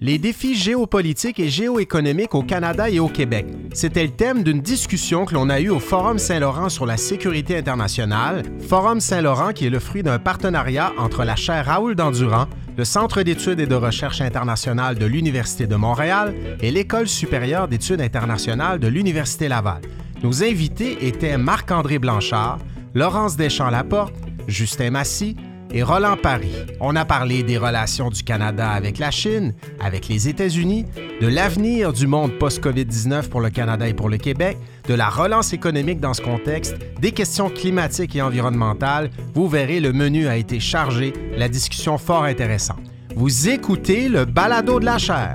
Les défis géopolitiques et géoéconomiques au Canada et au Québec. C'était le thème d'une discussion que l'on a eue au Forum Saint-Laurent sur la sécurité internationale. Forum Saint-Laurent qui est le fruit d'un partenariat entre la chaire Raoul Dandurand, le Centre d'études et de recherche internationale de l'Université de Montréal et l'École supérieure d'études internationales de l'Université Laval. Nos invités étaient Marc-André Blanchard, Laurence Deschamps-Laporte, Justin Massy, et Roland Paris. On a parlé des relations du Canada avec la Chine, avec les États-Unis, de l'avenir du monde post-COVID-19 pour le Canada et pour le Québec, de la relance économique dans ce contexte, des questions climatiques et environnementales. Vous verrez, le menu a été chargé, la discussion fort intéressante. Vous écoutez le balado de la chair.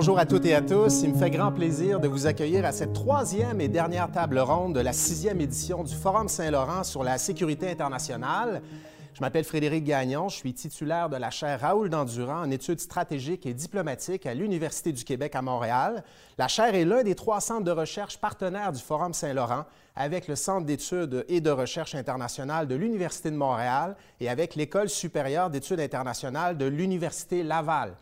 Bonjour à toutes et à tous. Il me fait grand plaisir de vous accueillir à cette troisième et dernière table ronde de la sixième édition du Forum Saint-Laurent sur la sécurité internationale. Je m'appelle Frédéric Gagnon, je suis titulaire de la chaire Raoul Dandurand en études stratégiques et diplomatiques à l'Université du Québec à Montréal. La chaire est l'un des trois centres de recherche partenaires du Forum Saint-Laurent avec le Centre d'études et de recherche internationale de l'Université de Montréal et avec l'École supérieure d'études internationales de l'Université Laval.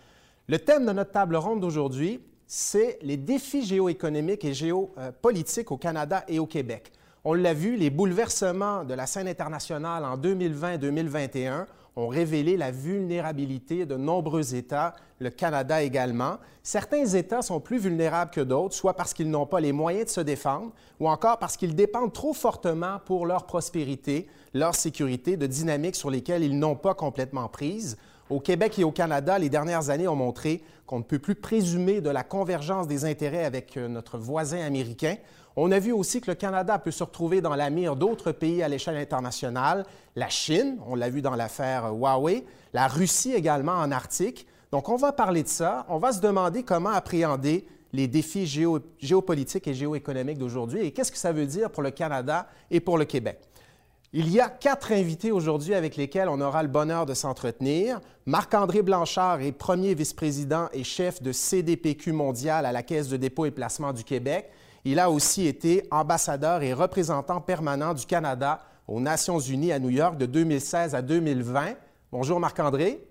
Le thème de notre table ronde d'aujourd'hui, c'est les défis géoéconomiques et géopolitiques au Canada et au Québec. On l'a vu, les bouleversements de la scène internationale en 2020-2021 ont révélé la vulnérabilité de nombreux États, le Canada également. Certains États sont plus vulnérables que d'autres, soit parce qu'ils n'ont pas les moyens de se défendre, ou encore parce qu'ils dépendent trop fortement pour leur prospérité, leur sécurité, de dynamiques sur lesquelles ils n'ont pas complètement prise. Au Québec et au Canada, les dernières années ont montré qu'on ne peut plus présumer de la convergence des intérêts avec euh, notre voisin américain. On a vu aussi que le Canada peut se retrouver dans la mire d'autres pays à l'échelle internationale, la Chine, on l'a vu dans l'affaire euh, Huawei, la Russie également en Arctique. Donc on va parler de ça, on va se demander comment appréhender les défis géopolitiques et géoéconomiques d'aujourd'hui et qu'est-ce que ça veut dire pour le Canada et pour le Québec. Il y a quatre invités aujourd'hui avec lesquels on aura le bonheur de s'entretenir. Marc-André Blanchard est premier vice-président et chef de CDPQ mondial à la Caisse de dépôt et placement du Québec. Il a aussi été ambassadeur et représentant permanent du Canada aux Nations unies à New York de 2016 à 2020. Bonjour Marc-André.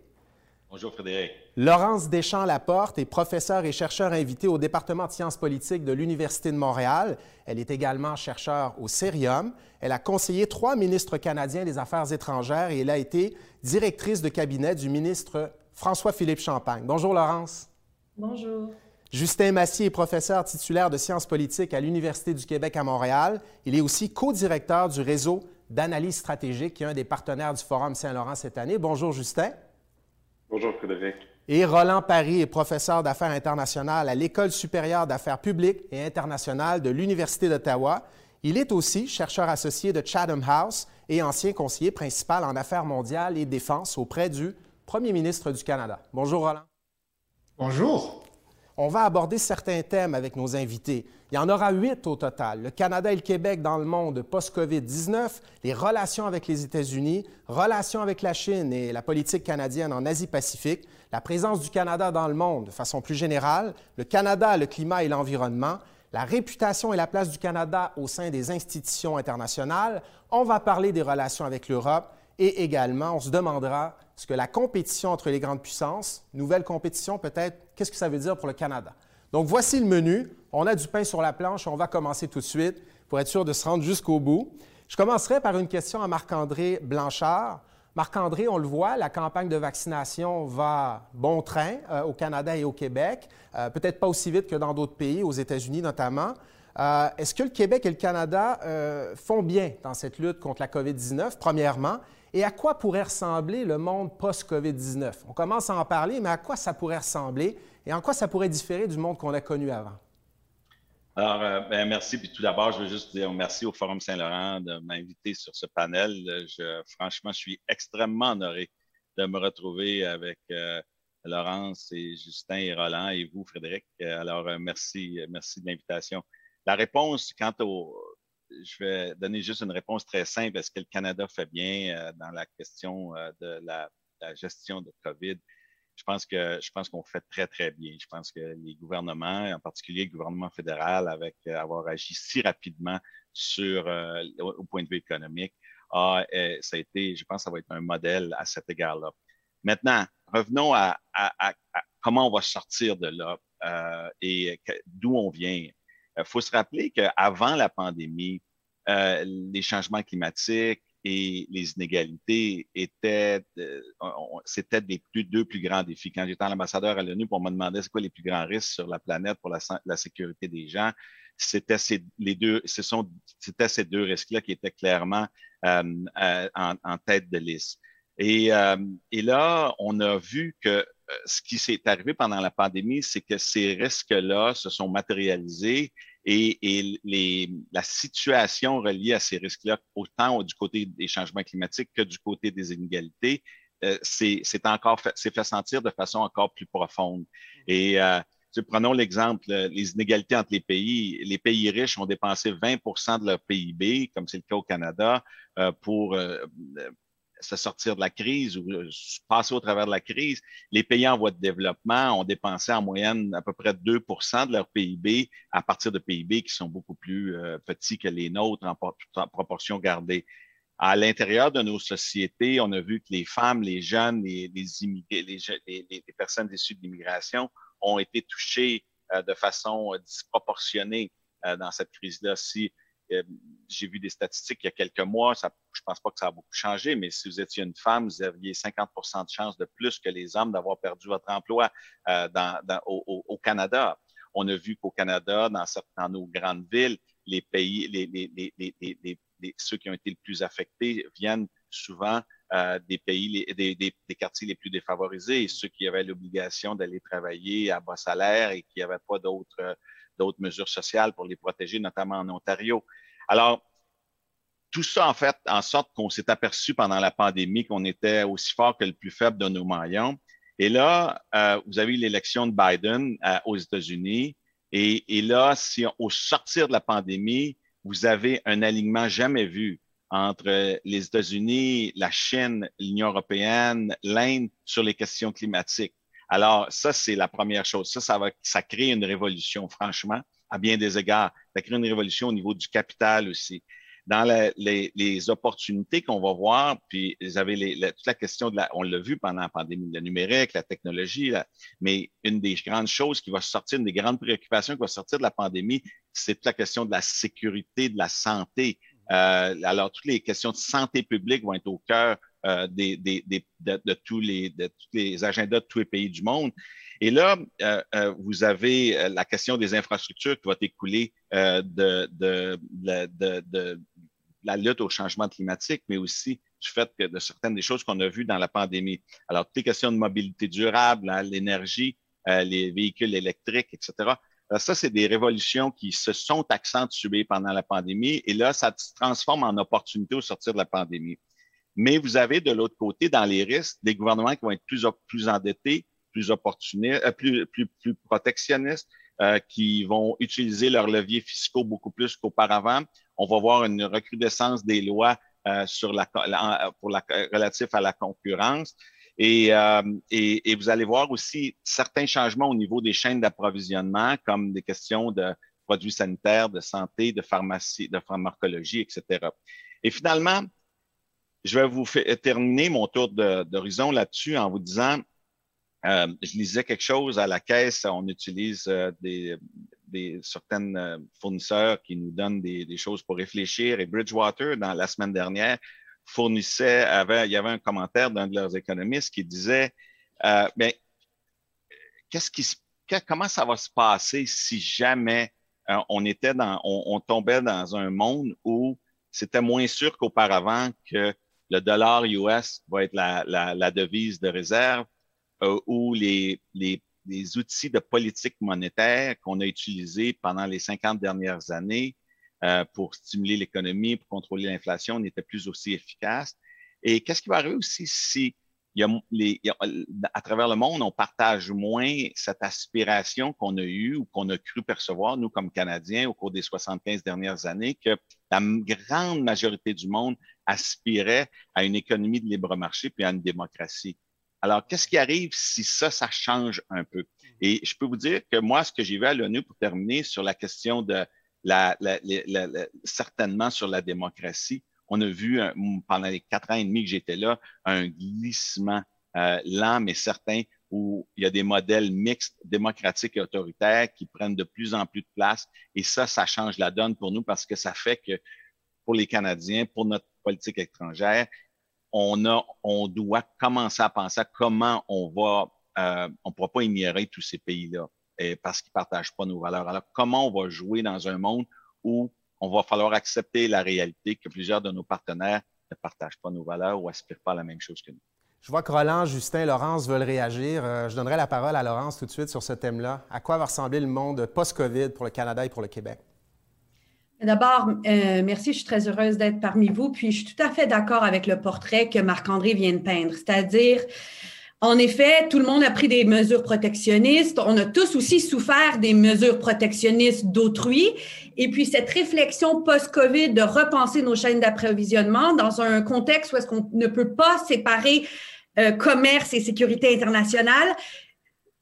Bonjour Frédéric. Laurence Deschamps-Laporte est professeure et chercheur invité au département de sciences politiques de l'Université de Montréal. Elle est également chercheure au Cérium. Elle a conseillé trois ministres canadiens des Affaires étrangères et elle a été directrice de cabinet du ministre François-Philippe Champagne. Bonjour Laurence. Bonjour. Justin Massy est professeur titulaire de sciences politiques à l'Université du Québec à Montréal. Il est aussi co-directeur du réseau d'analyse stratégique qui est un des partenaires du Forum Saint-Laurent cette année. Bonjour Justin. Bonjour Frédéric. Et Roland Paris est professeur d'affaires internationales à l'École supérieure d'affaires publiques et internationales de l'Université d'Ottawa. Il est aussi chercheur associé de Chatham House et ancien conseiller principal en affaires mondiales et défense auprès du Premier ministre du Canada. Bonjour Roland. Bonjour. On va aborder certains thèmes avec nos invités. Il y en aura huit au total. Le Canada et le Québec dans le monde post-COVID-19, les relations avec les États-Unis, relations avec la Chine et la politique canadienne en Asie-Pacifique, la présence du Canada dans le monde de façon plus générale, le Canada, le climat et l'environnement, la réputation et la place du Canada au sein des institutions internationales. On va parler des relations avec l'Europe et également, on se demandera ce que la compétition entre les grandes puissances, nouvelle compétition peut-être, qu'est-ce que ça veut dire pour le Canada? Donc voici le menu. On a du pain sur la planche. On va commencer tout de suite pour être sûr de se rendre jusqu'au bout. Je commencerai par une question à Marc-André Blanchard. Marc-André, on le voit, la campagne de vaccination va bon train euh, au Canada et au Québec, euh, peut-être pas aussi vite que dans d'autres pays, aux États-Unis notamment. Euh, est-ce que le Québec et le Canada font bien dans cette lutte contre la COVID-19, premièrement? Et à quoi pourrait ressembler le monde post-COVID-19? On commence à en parler, mais à quoi ça pourrait ressembler et en quoi ça pourrait différer du monde qu'on a connu avant? Alors, euh, ben, merci. Puis tout d'abord, je veux juste dire merci au Forum Saint-Laurent de m'inviter sur ce panel. Je, franchement, je suis extrêmement honoré de me retrouver avec Laurence et Justin et Roland et vous, Frédéric. Alors, merci, merci de l'invitation. La réponse quant au, je vais donner juste une réponse très simple. Est-ce que le Canada fait bien dans la question de la, gestion de COVID? Je pense que je pense qu'on fait très, très bien. Je pense que les gouvernements, en particulier le gouvernement fédéral, avec avoir agi si rapidement sur au point de vue économique, a, ça a été, je pense, ça va être un modèle à cet égard-là. Maintenant, revenons à, comment on va sortir de là euh, et d'où on vient. Il euh, faut se rappeler qu'avant la pandémie, euh, les changements climatiques et les inégalités étaient, c'était des deux plus grands défis. Quand j'étais ambassadeur à l'ONU pour me demander c'est quoi les plus grands risques sur la planète pour la, sécurité des gens, c'était ces, deux, ce sont, c'était ces deux risques-là qui étaient clairement en, en, tête de liste. Et, euh, et, là, on a vu que euh, ce qui s'est arrivé pendant la pandémie, c'est que ces risques-là se sont matérialisés et, et les, la situation reliée à ces risques-là, autant du côté des changements climatiques que du côté des inégalités, euh, c'est encore fait, fait sentir de façon encore plus profonde. Et euh, prenons l'exemple, les inégalités entre les pays. Les pays riches ont dépensé 20% de leur PIB, comme c'est le cas au Canada, euh, pour euh, se sortir de la crise ou euh, passer au travers de la crise, les pays en voie de développement ont dépensé en moyenne à peu près 2% de leur PIB à partir de PIB qui sont beaucoup plus euh, petits que les nôtres en, proportion gardée. À l'intérieur de nos sociétés, on a vu que les femmes, les jeunes, les, immigrés, les personnes issues de l'immigration ont été touchées euh, de façon disproportionnée dans cette crise-là. Si euh, j'ai vu des statistiques il y a quelques mois, ça, je pense pas que ça a beaucoup changé, mais si vous étiez une femme, vous aviez 50 de chances de plus que les hommes d'avoir perdu votre emploi euh, dans, dans, au, au, Canada. On a vu qu'au Canada, dans, dans nos grandes villes, les pays, les, les, les, les, ceux qui ont été le plus affectés viennent souvent euh, des pays, des, des, des, quartiers les plus défavorisés, ceux qui avaient l'obligation d'aller travailler à bas salaire et qui n'avaient pas d'autres d'autres mesures sociales pour les protéger, notamment en Ontario. Alors, tout ça, en fait, en sorte qu'on s'est aperçu pendant la pandémie qu'on était aussi fort que le plus faible de nos maillons. Et là, euh, vous avez eu l'élection de Biden euh, aux États-Unis. Et, là, au sortir de la pandémie, vous avez un alignement jamais vu entre les États-Unis, la Chine, l'Union européenne, l'Inde sur les questions climatiques. Alors, ça, c'est la première chose. Ça, ça, va, ça crée une révolution, franchement, à bien des égards. Ça crée une révolution au niveau du capital aussi. Dans les, les, opportunités qu'on va voir, puis vous avez les, toute la question de la, on l'a vu pendant la pandémie, le numérique, la technologie, mais une des grandes choses qui va sortir, une des grandes préoccupations qui va sortir de la pandémie, c'est toute la question de la sécurité, de la santé. Euh, alors, toutes les questions de santé publique vont être au cœur euh, des, des, de, de, tous les, de tous les agendas de tous les pays du monde. Et là, euh, euh, vous avez la question des infrastructures qui va écouler de, de, de, de, la lutte au changement climatique, mais aussi du fait que de certaines des choses qu'on a vues dans la pandémie. Alors, toutes les questions de mobilité durable, hein, l'énergie, les véhicules électriques, etc. ça, c'est des révolutions qui se sont accentuées pendant la pandémie et là, ça se transforme en opportunité au sortir de la pandémie. Mais vous avez de l'autre côté, dans les risques, des gouvernements qui vont être plus, plus endettés, plus opportunistes, euh, plus, plus, plus protectionnistes, euh, qui vont utiliser leurs leviers fiscaux beaucoup plus qu'auparavant. On va voir une recrudescence des lois euh, sur la, pour la, relatif à la concurrence. Et, euh, et, et, vous allez voir aussi certains changements au niveau des chaînes d'approvisionnement, comme des questions de produits sanitaires, de santé, de pharmacie, de pharmacologie, etc. Et finalement, je vais vous terminer mon tour d'horizon là-dessus en vous disant, euh, je lisais quelque chose à la caisse, on utilise euh, des, des certaines euh, fournisseurs qui nous donnent des, choses pour réfléchir. Et Bridgewater, dans la semaine dernière, fournissait, avait, il y avait un commentaire d'un de leurs économistes qui disait, euh, mais qu'est-ce qui, comment ça va se passer si jamais on était dans, on tombait dans un monde où c'était moins sûr qu'auparavant que le dollar US va être la, la, la devise de réserve, euh, ou les, les, les, outils de politique monétaire qu'on a utilisés pendant les 50 dernières années euh, pour stimuler l'économie, pour contrôler l'inflation, n'étaient plus aussi efficaces. Et qu'est-ce qui va arriver aussi si à travers le monde, on partage moins cette aspiration qu'on a eue ou qu'on a cru percevoir, nous, comme Canadiens, au cours des 75 dernières années, que la grande majorité du monde aspirait à une économie de libre marché puis à une démocratie. Alors, qu'est-ce qui arrive si ça, ça change un peu? Et je peux vous dire que moi, ce que j'ai vu à l'ONU pour terminer sur la question de la, certainement sur la démocratie, on a vu pendant les quatre ans et demi que j'étais là un glissement euh, lent mais certain où il y a des modèles mixtes démocratiques et autoritaires qui prennent de plus en plus de place. Et ça, ça change la donne pour nous parce que ça fait que pour les Canadiens, pour notre politique étrangère, on, a, on doit commencer à penser à comment on va, euh, on ne pourra pas ignorer tous ces pays-là parce qu'ils ne partagent pas nos valeurs. Alors, comment on va jouer dans un monde où on va falloir accepter la réalité que plusieurs de nos partenaires ne partagent pas nos valeurs ou aspirent pas à la même chose que nous. Je vois que Roland, Justin, Laurence veulent réagir. Euh, je donnerai la parole à Laurence tout de suite sur ce thème-là. À quoi va ressembler le monde post-COVID pour le Canada et pour le Québec? D'abord, euh, merci, je suis très heureuse d'être parmi vous. Puis, je suis tout à fait d'accord avec le portrait que Marc-André vient de peindre, c'est-à-dire en effet, tout le monde a pris des mesures protectionnistes. On a tous aussi souffert des mesures protectionnistes d'autrui. Et puis, cette réflexion post-COVID de repenser nos chaînes d'approvisionnement dans un contexte où est-ce qu'on ne peut pas séparer euh, commerce et sécurité internationale,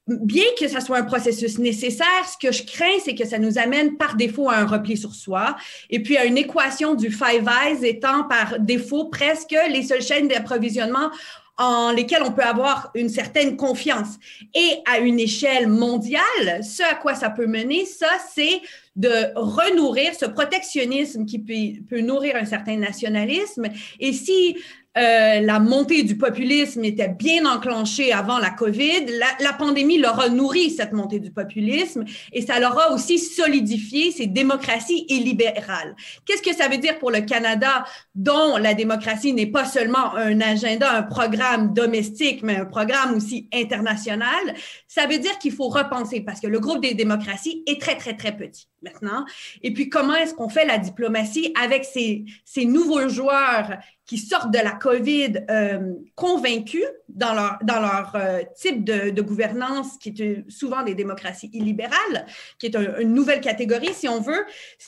bien que ce soit un processus nécessaire, ce que je crains, c'est que ça nous amène par défaut à un repli sur soi et puis à une équation du Five Eyes étant par défaut presque les seules chaînes d'approvisionnement en lesquels on peut avoir une certaine confiance. Et à une échelle mondiale, ce à quoi ça peut mener, ça, c'est de renourrir ce protectionnisme qui peut, peut, nourrir un certain nationalisme. Et si euh, la montée du populisme était bien enclenchée avant la COVID. La, pandémie leur a nourri cette montée du populisme et ça leur a aussi solidifié ces démocraties illibérales. Qu'est-ce que ça veut dire pour le Canada, dont la démocratie n'est pas seulement un agenda, un programme domestique, mais un programme aussi international? Ça veut dire qu'il faut repenser parce que le groupe des démocraties est très, très, très petit maintenant. Et puis, comment est-ce qu'on fait la diplomatie avec ces, ces nouveaux joueurs qui sortent de la COVID euh, convaincus dans leur, dans leur euh, type de, gouvernance, qui est souvent des démocraties illibérales, qui est une nouvelle catégorie, si on veut.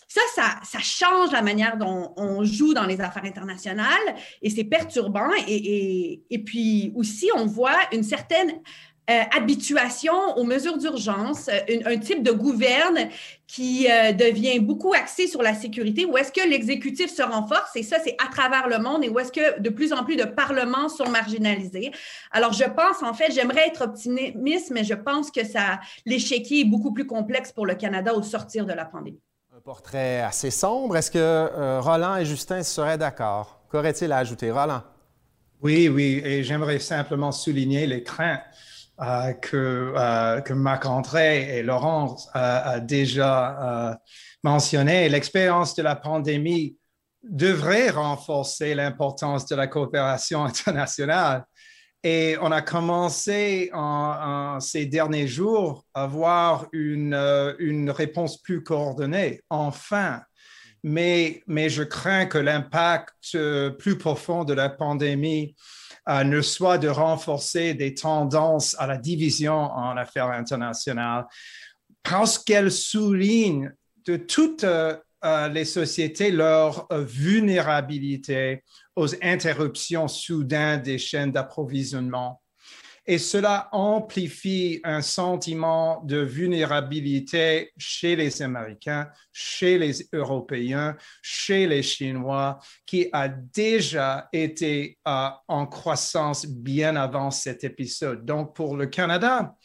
Ça, ça, change la manière dont on joue dans les affaires internationales et c'est perturbant. Et, et, puis aussi, on voit une certaine euh, habituation aux mesures d'urgence, euh, un, type de gouverne qui euh, devient beaucoup axé sur la sécurité, où est-ce que l'exécutif se renforce, et ça, c'est à travers le monde, et où est-ce que de plus en plus de parlements sont marginalisés. Alors, je pense, en fait, j'aimerais être optimiste, mais je pense que ça, l'échiquier est beaucoup plus complexe pour le Canada au sortir de la pandémie. Un portrait assez sombre. Est-ce que Roland et Justin seraient d'accord? Qu'aurait-il à ajouter? Roland? Oui, oui, et j'aimerais simplement souligner les craintes euh, que, euh, Marc-André et Laurence a déjà euh, mentionné, l'expérience de la pandémie devrait renforcer l'importance de la coopération internationale. Et on a commencé en, ces derniers jours à avoir une, réponse plus coordonnée, enfin. Mais, je crains que l'impact plus profond de la pandémie euh, ne soit de renforcer des tendances à la division en affaires internationales, parce qu'elle souligne de toutes euh, euh, les sociétés leur vulnérabilité aux interruptions soudaines des chaînes d'approvisionnement et cela amplifie un sentiment de vulnérabilité chez les Américains, chez les Européens, chez les Chinois, qui a déjà été euh, en croissance bien avant cet épisode. Donc, pour le Canada,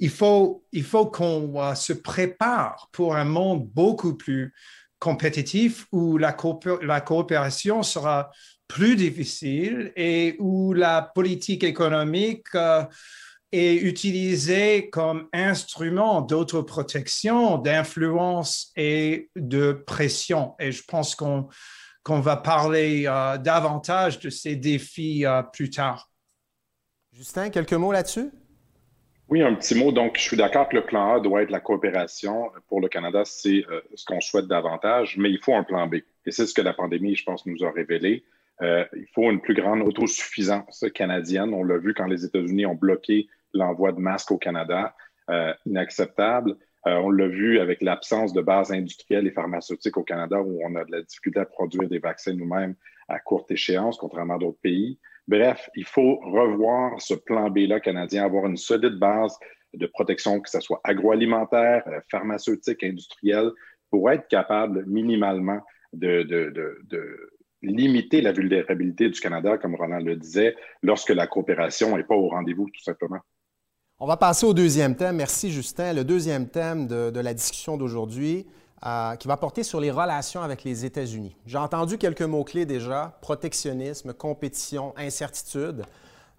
il faut, qu'on euh, se prépare pour un monde beaucoup plus compétitif où la coopération sera plus difficile et où la politique économique euh, est utilisée comme instrument d'autre protection, d'influence et de pression. Et je pense qu'on qu'on va parler euh, davantage de ces défis euh, plus tard. Justin, quelques mots là-dessus? Oui, un petit mot. Donc, je suis d'accord que le plan A doit être la coopération. Pour le Canada, c'est ce qu'on souhaite davantage, mais il faut un plan B. Et c'est ce que la pandémie, je pense, nous a révélé. Il faut une plus grande autosuffisance canadienne. On l'a vu quand les États-Unis ont bloqué l'envoi de masques au Canada. inacceptable. on l'a vu avec l'absence de bases industrielles et pharmaceutiques au Canada où on a de la difficulté à produire des vaccins nous-mêmes à courte échéance, contrairement à d'autres pays. Bref, il faut revoir ce plan B-là canadien, avoir une solide base de protection, que ce soit agroalimentaire, euh, pharmaceutique, industrielle, pour être capable minimalement de, de, limiter la vulnérabilité du Canada, comme Roland le disait, lorsque la coopération n'est pas au rendez-vous, tout simplement. On va passer au deuxième thème. Merci, Justin. Le deuxième thème de la discussion d'aujourd'hui, euh, qui va porter sur les relations avec les États-Unis. J'ai entendu quelques mots-clés déjà, protectionnisme, compétition, incertitude.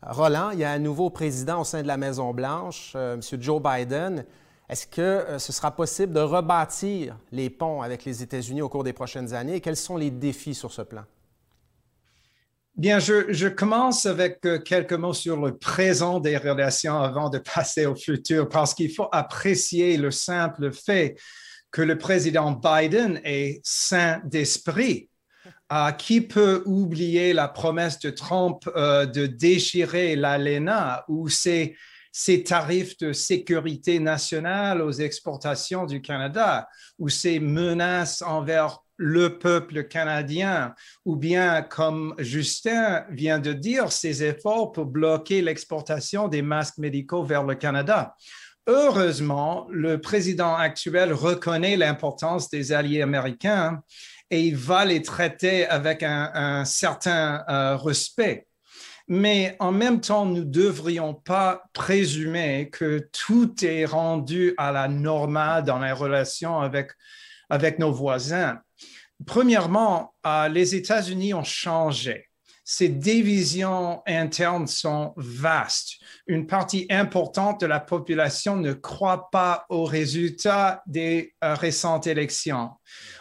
Roland, il y a un nouveau président au sein de la Maison-Blanche, euh, M. Joe Biden. Est-ce que euh, ce sera possible de rebâtir les ponts avec les États-Unis au cours des prochaines années? Et quels sont les défis sur ce plan? Bien, je, commence avec quelques mots sur le présent des relations avant de passer au futur, parce qu'il faut apprécier le simple fait que le président Biden est saint d'esprit. Euh, qui peut oublier la promesse de Trump euh, de déchirer l'ALENA ou ses, ses, tarifs de sécurité nationale aux exportations du Canada ou ses menaces envers le peuple canadien ou bien, comme Justin vient de dire, ses efforts pour bloquer l'exportation des masques médicaux vers le Canada. Heureusement, le président actuel reconnaît l'importance des alliés américains et il va les traiter avec un, certain euh, respect. Mais en même temps, nous ne devrions pas présumer que tout est rendu à la normale dans les relations avec, avec nos voisins. Premièrement, euh, les États-Unis ont changé ces divisions internes sont vastes. Une partie importante de la population ne croit pas aux résultats des euh, récentes élections.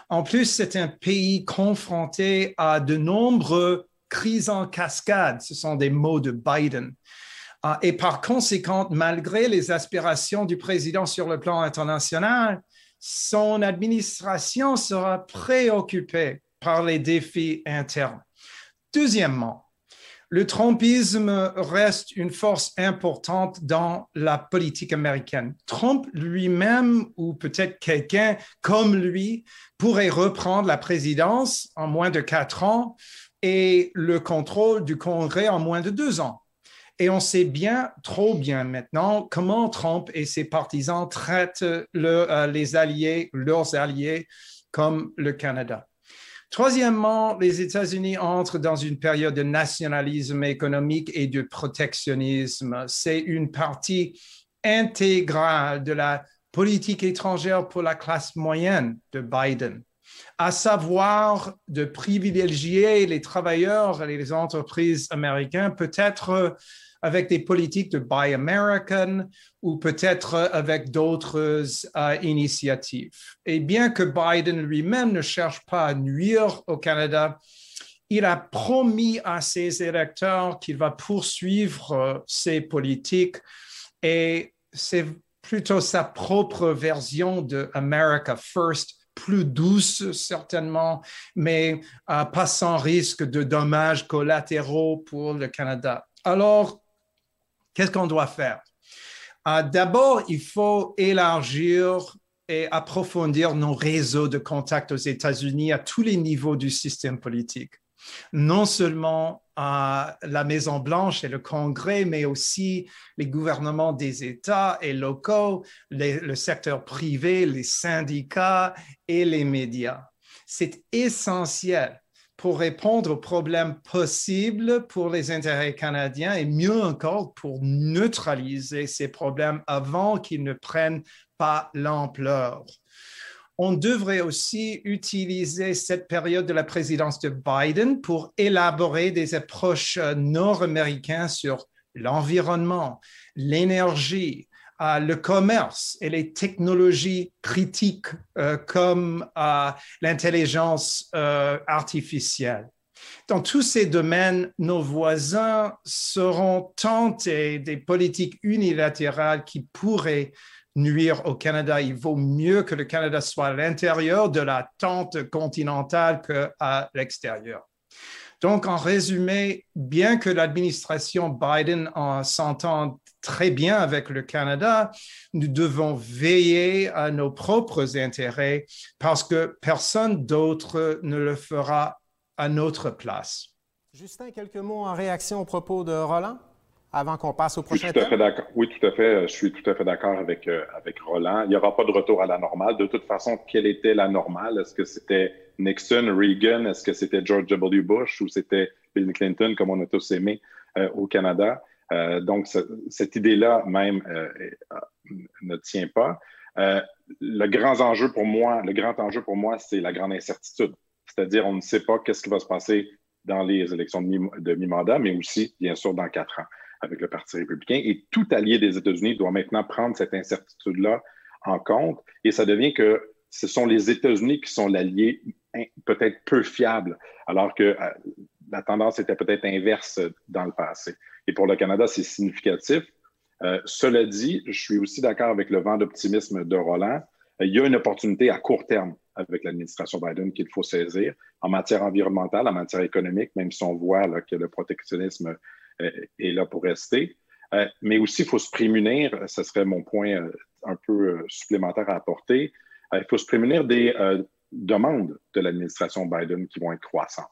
En plus, c'est un pays confronté à de nombreuses crises en cascade. Ce sont des mots de Biden. Euh, et par conséquent, malgré les aspirations du président sur le plan international, son administration sera préoccupée par les défis internes. Deuxièmement, le Trumpisme reste une force importante dans la politique américaine. Trump lui-même, ou peut-être quelqu'un comme lui, pourrait reprendre la présidence en moins de quatre ans et le contrôle du Congrès en moins de deux ans. Et on sait bien, trop bien maintenant, comment Trump et ses partisans traitent euh, les alliés, leurs alliés, comme le Canada. Troisièmement, les États-Unis entrent dans une période de nationalisme économique et de protectionnisme. C'est une partie intégrale de la politique étrangère pour la classe moyenne de Biden, à savoir de privilégier les travailleurs et les entreprises américaines, peut-être avec des politiques de Buy American ou peut-être avec d'autres euh, initiatives. Et bien que Biden lui-même ne cherche pas à nuire au Canada, il a promis à ses électeurs qu'il va poursuivre euh, ses politiques et c'est plutôt sa propre version de America First plus douce certainement, mais euh, pas sans risque de dommages collatéraux pour le Canada. Alors, Qu'est-ce qu'on doit faire? Euh, d'abord, il faut élargir et approfondir nos réseaux de contacts aux États-Unis à tous les niveaux du système politique. Non seulement à la Maison-Blanche et le Congrès, mais aussi les gouvernements des États et locaux, le secteur privé, les syndicats et les médias. C'est essentiel pour répondre aux problèmes possibles pour les intérêts canadiens et mieux encore pour neutraliser ces problèmes avant qu'ils ne prennent pas l'ampleur. On devrait aussi utiliser cette période de la présidence de Biden pour élaborer des approches nord-américaines sur l'environnement, l'énergie, le commerce et les technologies critiques euh, comme euh, l'intelligence euh, artificielle. Dans tous ces domaines, nos voisins seront tentés des politiques unilatérales qui pourraient nuire au Canada. Il vaut mieux que le Canada soit à l'intérieur de la tente continentale qu'à l'extérieur. Donc, en résumé, bien que l'administration Biden s'entende très bien avec le Canada, nous devons veiller à nos propres intérêts parce que personne d'autre ne le fera à notre place. Justin, quelques mots en réaction aux propos de Roland? Avant qu'on passe au prochain oui, tout à fait Oui, tout à fait. Je suis tout à fait d'accord avec, euh, avec Roland. Il n'y aura pas de retour à la normale. De toute façon, quelle était la normale? Est-ce que c'était Nixon, Reagan? Est-ce que c'était George W. Bush ou c'était Bill Clinton, comme on a tous aimé euh, au Canada? Euh, donc, cette idée-là même ne tient pas. le grand enjeu pour moi, le grand enjeu pour moi, c'est la grande incertitude. C'est-à-dire, on ne sait pas qu'est-ce qui va se passer dans les élections de mi-mandat, mais aussi, bien sûr, dans quatre ans avec le Parti républicain. Et tout allié des États-Unis doit maintenant prendre cette incertitude-là en compte. Et ça devient que ce sont les États-Unis qui sont l'allié peut-être peu fiable, alors que euh, la tendance était peut-être inverse dans le passé. Et pour le Canada, c'est significatif. Euh, cela dit, je suis aussi d'accord avec le vent d'optimisme de Roland. Euh, il y a une opportunité à court terme avec l'administration Biden qu'il faut saisir en matière environnementale, en matière économique, même si on voit que le protectionnisme est là pour rester. Euh, mais aussi, il faut se prémunir, ce serait mon point euh, un peu supplémentaire à apporter, il faut se prémunir des demandes de l'administration Biden qui vont être croissantes.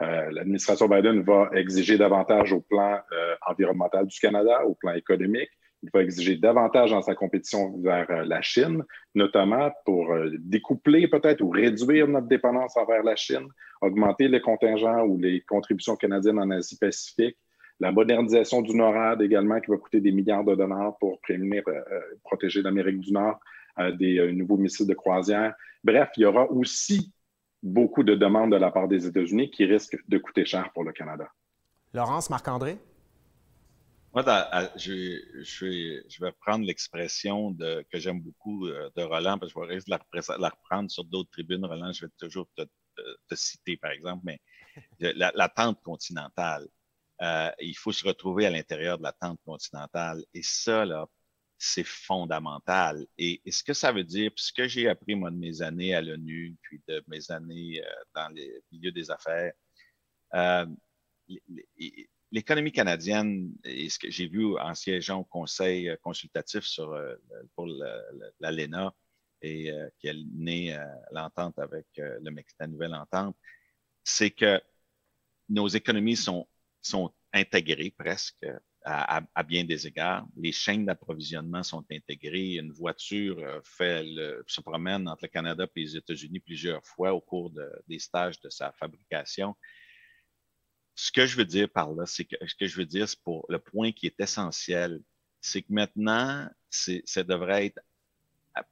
l'administration Biden va exiger davantage au plan environnemental du Canada, au plan économique. Il va exiger davantage dans sa compétition vers la Chine, notamment pour découpler peut-être ou réduire notre dépendance envers la Chine, augmenter les contingents ou les contributions canadiennes en Asie-Pacifique, la modernisation du NORAD également, qui va coûter des milliards de dollars pour prévenir, euh, euh, protéger l'Amérique du Nord euh, des nouveaux missiles de croisière. Bref, il y aura aussi beaucoup de demandes de la part des États-Unis qui risquent de coûter cher pour le Canada. Laurence, Marc-André? Moi, je, je, vais prendre l'expression que j'aime beaucoup de Roland, parce que je vais de la, reprendre sur d'autres tribunes. Roland, je vais toujours te, citer, par exemple, mais la, la tente continentale. Euh, il faut se retrouver à l'intérieur de la tente continentale. Et ça, là, c'est fondamental. Et, ce que ça veut dire, puis ce que j'ai appris, moi, de mes années à l'ONU, puis de mes années euh, dans les milieux des affaires, euh, l'économie canadienne, et ce que j'ai vu en siégeant au conseil consultatif sur, pour l'ALENA, et qui est né l'entente avec le Mexique, la nouvelle entente, c'est que nos économies sont sont intégrés presque à, bien des égards. Les chaînes d'approvisionnement sont intégrées. Une voiture euh, fait se promène entre le Canada et les États-Unis plusieurs fois au cours des stages de sa fabrication. Ce que je veux dire par là, c'est que ce que je veux dire, c'est pour le point qui est essentiel, c'est que maintenant, ça devrait être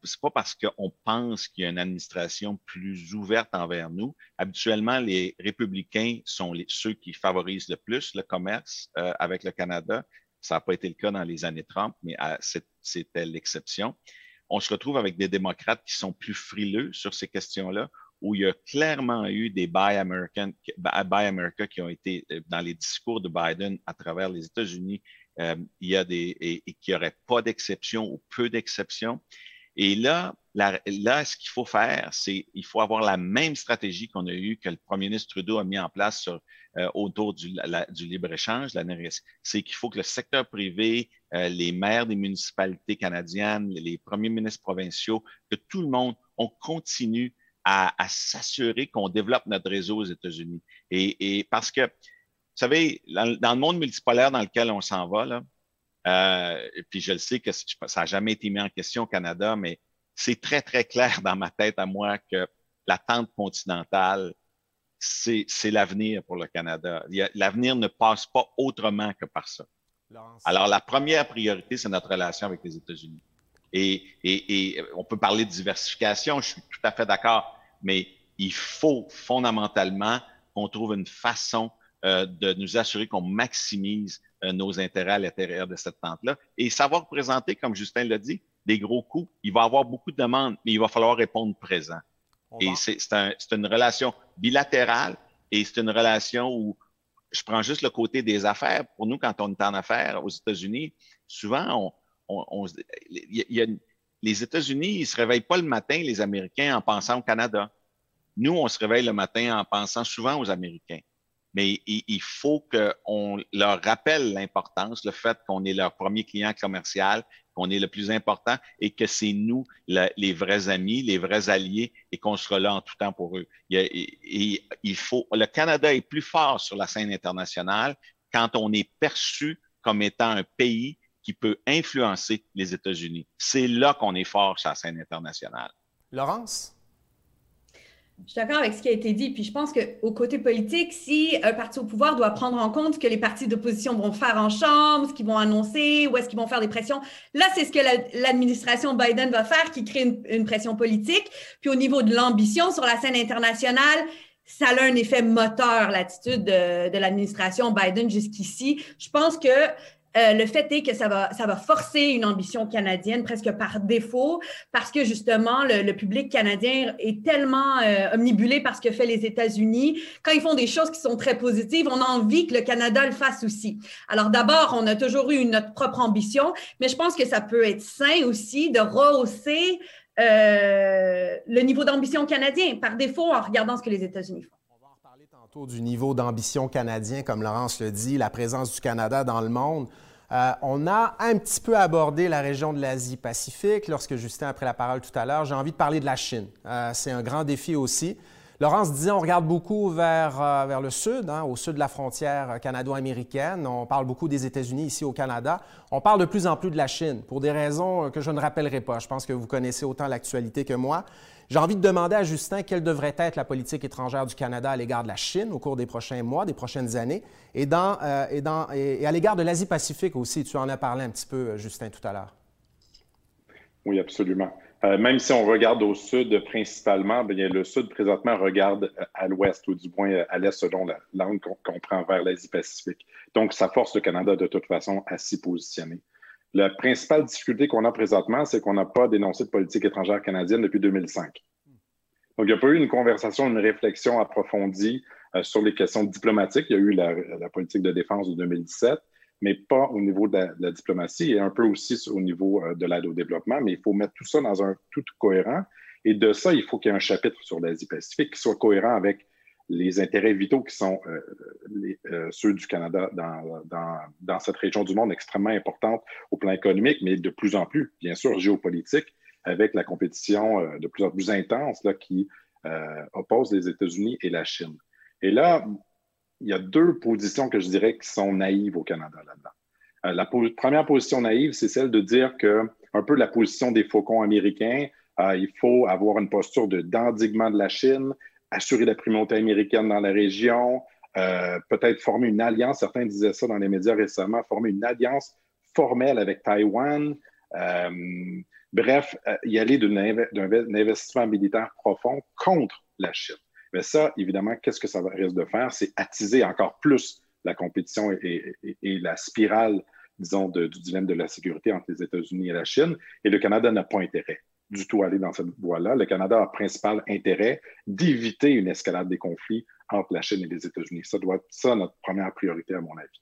c'est pas parce qu'on pense qu'il y a une administration plus ouverte envers nous. Habituellement, les républicains sont ceux qui favorisent le plus le commerce euh, avec le Canada. Ça n'a pas été le cas dans les années 30, mais euh, c'était l'exception. On se retrouve avec des démocrates qui sont plus frileux sur ces questions-là, où il y a clairement eu des Buy, American, Buy America qui ont été euh, dans les discours de Biden à travers les États-Unis. il y a des et, et qu'il n'y aurait pas d'exception ou peu d'exceptions. Et là, là, ce qu'il faut faire, c'est il faut avoir la même stratégie qu'on a eue, que le premier ministre Trudeau a mis en place sur, euh, autour du, du libre-échange, la C'est qu'il faut que le secteur privé, euh, les maires des municipalités canadiennes, les premiers ministres provinciaux, que tout le monde, on continue à, à s'assurer qu'on développe notre réseau aux États-Unis. Et, et, parce que, vous savez, dans, dans, le monde multipolaire dans lequel on s'en va, là, euh, et puis je le sais que ça n'a jamais été mis en question au Canada, mais c'est très, très clair dans ma tête à moi que la tente continentale, c'est l'avenir pour le Canada. L'avenir ne passe pas autrement que par ça. Alors, la première priorité, c'est notre relation avec les États-Unis. Et, et, et, on peut parler de diversification, je suis tout à fait d'accord, mais il faut fondamentalement qu'on trouve une façon euh, de nous assurer qu'on maximise euh, nos intérêts à l'intérieur de cette tente-là. Et savoir présenter, comme Justin l'a dit, des gros coûts. Il va y avoir beaucoup de demandes, mais il va falloir répondre présent. et c'est un, une relation bilatérale et c'est une relation où je prends juste le côté des affaires. Pour nous, quand on est en affaires aux États-Unis, souvent, on, on, il y a, les États-Unis, ils se réveillent pas le matin, les Américains, en pensant au Canada. Nous, on se réveille le matin en pensant souvent aux Américains. Mais il, faut qu'on leur rappelle l'importance, le fait qu'on est leur premier client commercial, qu'on est le plus important et que c'est nous les vrais amis, les vrais alliés et qu'on sera là en tout temps pour eux. il faut, le Canada est plus fort sur la scène internationale quand on est perçu comme étant un pays qui peut influencer les États-Unis. C'est là qu'on est fort sur la scène internationale. Laurence? Je suis d'accord avec ce qui a été dit. Puis je pense qu'au côté politique, si un parti au pouvoir doit prendre en compte ce que les partis d'opposition vont faire en Chambre, ce qu'ils vont annoncer, où est-ce qu'ils vont faire des pressions, là, c'est ce que l'administration Biden va faire qui crée une, pression politique. Puis au niveau de l'ambition sur la scène internationale, ça a un effet moteur, l'attitude de, de l'administration Biden jusqu'ici. Je pense que euh, le fait est que ça va, ça va forcer une ambition canadienne presque par défaut, parce que justement, le, public canadien est tellement euh, omnibulé par ce que fait les États-Unis. Quand ils font des choses qui sont très positives, on a envie que le Canada le fasse aussi. Alors d'abord, on a toujours eu notre propre ambition, mais je pense que ça peut être sain aussi de rehausser euh, le niveau d'ambition canadien par défaut en regardant ce que les États-Unis font du niveau d'ambition canadien, comme Laurence le dit, la présence du Canada dans le monde. Euh, on a un petit peu abordé la région de l'Asie-Pacifique lorsque Justin a pris la parole tout à l'heure. J'ai envie de parler de la Chine. Euh, c'est un grand défi aussi. Laurence disait, on regarde beaucoup vers, euh, vers le sud, hein, au sud de la frontière canado-américaine. On parle beaucoup des États-Unis ici au Canada. On parle de plus en plus de la Chine pour des raisons que je ne rappellerai pas. Je pense que vous connaissez autant l'actualité que moi. J'ai envie de demander à Justin quelle devrait être la politique étrangère du Canada à l'égard de la Chine au cours des prochains mois, des prochaines années, et, euh, à l'égard de l'Asie-Pacifique aussi. Tu en as parlé un petit peu, Justin, tout à l'heure. Oui, absolument. Euh, même si on regarde au sud principalement, bien, le sud présentement regarde euh, à l'ouest, ou du moins à l'est selon la langue qu'on prend vers l'Asie-Pacifique. Donc, ça force le Canada de toute façon à s'y positionner. La principale difficulté qu'on a présentement, c'est qu'on n'a pas dénoncé de politique étrangère canadienne depuis 2005. Donc, il n'y a pas eu une conversation, une réflexion approfondie euh, sur les questions diplomatiques. Il y a eu la, politique de défense de 2017, mais pas au niveau de la, diplomatie et un peu aussi au niveau euh, de l'aide au développement. Mais il faut mettre tout ça dans un tout cohérent. Et de ça, il faut qu'il y ait un chapitre sur l'Asie-Pacifique qui soit cohérent avec les intérêts vitaux qui sont euh, euh, ceux du Canada dans, cette région du monde extrêmement importante au plan économique, mais de plus en plus, bien sûr, géopolitique, avec la compétition euh, de plus en plus intense là, qui oppose les États-Unis et la Chine. Et là, il y a deux positions que je dirais qui sont naïves au Canada là-dedans. la première position naïve, c'est celle de dire que, un peu la position des faucons américains, il faut avoir une posture d'endiguement de la Chine, assurer la primauté américaine dans la région, euh, peut-être former une alliance, certains disaient ça dans les médias récemment, former une alliance formelle avec Taïwan. Euh, bref, euh, y aller d'un investissement militaire profond contre la Chine. Mais ça, évidemment, qu'est-ce que ça risque de faire? C'est attiser encore plus la compétition et, la spirale, disons, du dilemme de la sécurité entre les États-Unis et la Chine. Et le Canada n'a pas intérêt du tout aller dans cette voie-là. Le Canada a principal intérêt d'éviter une escalade des conflits entre la Chine et les États-Unis. Ça doit être notre première priorité, à mon avis.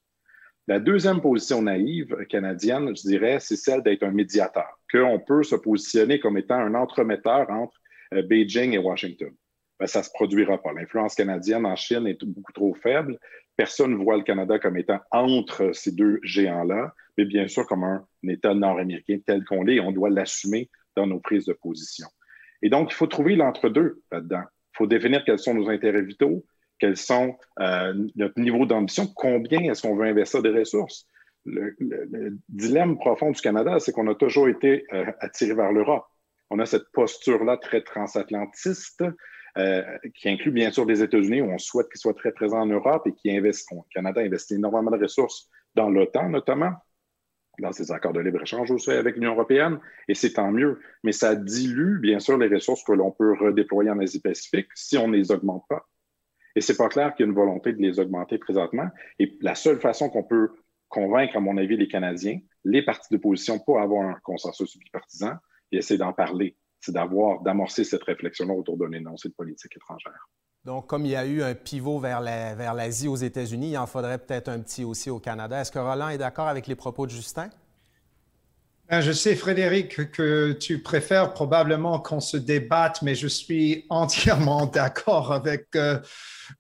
La deuxième position naïve canadienne, je dirais, c'est celle d'être un médiateur, qu'on peut se positionner comme étant un entremetteur entre euh, Beijing et Washington. Ben, ça ne se produira pas. L'influence canadienne en Chine est beaucoup trop faible. Personne ne voit le Canada comme étant entre ces deux géants-là, mais bien sûr comme un État nord-américain tel qu'on l'est. On doit l'assumer dans nos prises de position. Et donc, il faut trouver l'entre-deux là-dedans. Il faut définir quels sont nos intérêts vitaux, quels sont euh, notre niveau d'ambition, combien est-ce qu'on veut investir des ressources. Le, dilemme profond du Canada, c'est qu'on a toujours été euh, attiré vers l'Europe. On a cette posture-là très transatlantiste euh, qui inclut bien sûr les États-Unis, où on souhaite qu'ils soient très présents en Europe et qui investit, le Canada investit énormément de ressources dans l'OTAN notamment dans ces accords de libre-échange aussi avec l'Union européenne, et c'est tant mieux. Mais ça dilue, bien sûr, les ressources que l'on peut redéployer en Asie-Pacifique si on ne les augmente pas. Et c'est pas clair qu'il y a une volonté de les augmenter présentement. Et la seule façon qu'on peut convaincre, à mon avis, les Canadiens, les partis d'opposition pour avoir un consensus bipartisan, c'est d'en parler, c'est d'amorcer cette réflexion-là autour d'un énoncé de politique étrangère. Donc, comme il y a eu un pivot vers l'Asie aux États-Unis, il en faudrait peut-être un petit aussi au Canada. Est-ce que Roland est d'accord avec les propos de Justin? Ben, je sais, Frédéric, que tu préfères probablement qu'on se débatte, mais je suis entièrement d'accord avec euh,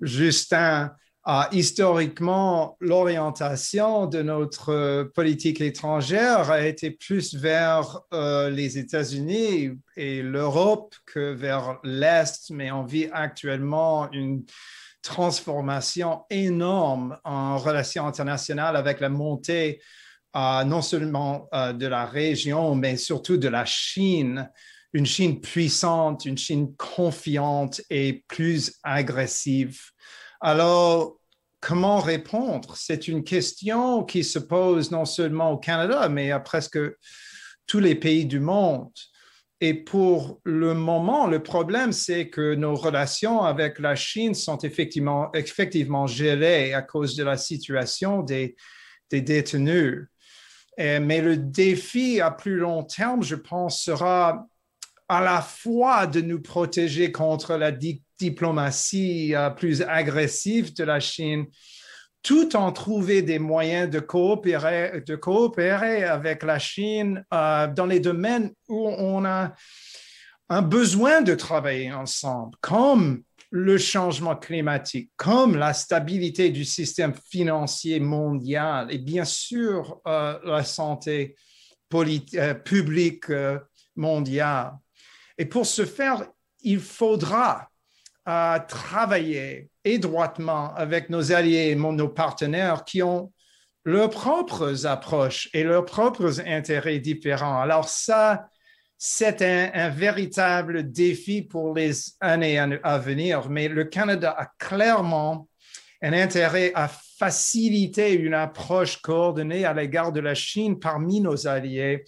Justin. Historiquement, l'orientation de notre politique étrangère a été plus vers les États-Unis et l'Europe que vers l'Est, mais on vit actuellement une transformation énorme en relations internationales avec la montée euh, non seulement euh, de la région, mais surtout de la Chine, une Chine puissante, une Chine confiante et plus agressive. Alors, comment répondre? C'est une question qui se pose non seulement au Canada, mais à presque tous les pays du monde. Et pour le moment, le problème, c'est que nos relations avec la Chine sont effectivement, gelées à cause de la situation des, détenus. mais le défi à plus long terme, je pense, sera à la fois de nous protéger contre la diplomatie euh, plus agressive de la Chine, tout en trouver des moyens de coopérer, de coopérer avec la Chine euh, dans les domaines où on a un besoin de travailler ensemble, comme le changement climatique, comme la stabilité du système financier mondial et bien sûr euh, la santé publique mondiale. Et pour ce faire, il faudra travailler étroitement avec nos alliés nos partenaires qui ont leurs propres approches et leurs propres intérêts différents. Alors ça, c'est un, véritable défi pour les années à venir, mais le Canada a clairement un intérêt à faciliter une approche coordonnée à l'égard de la Chine parmi nos alliés.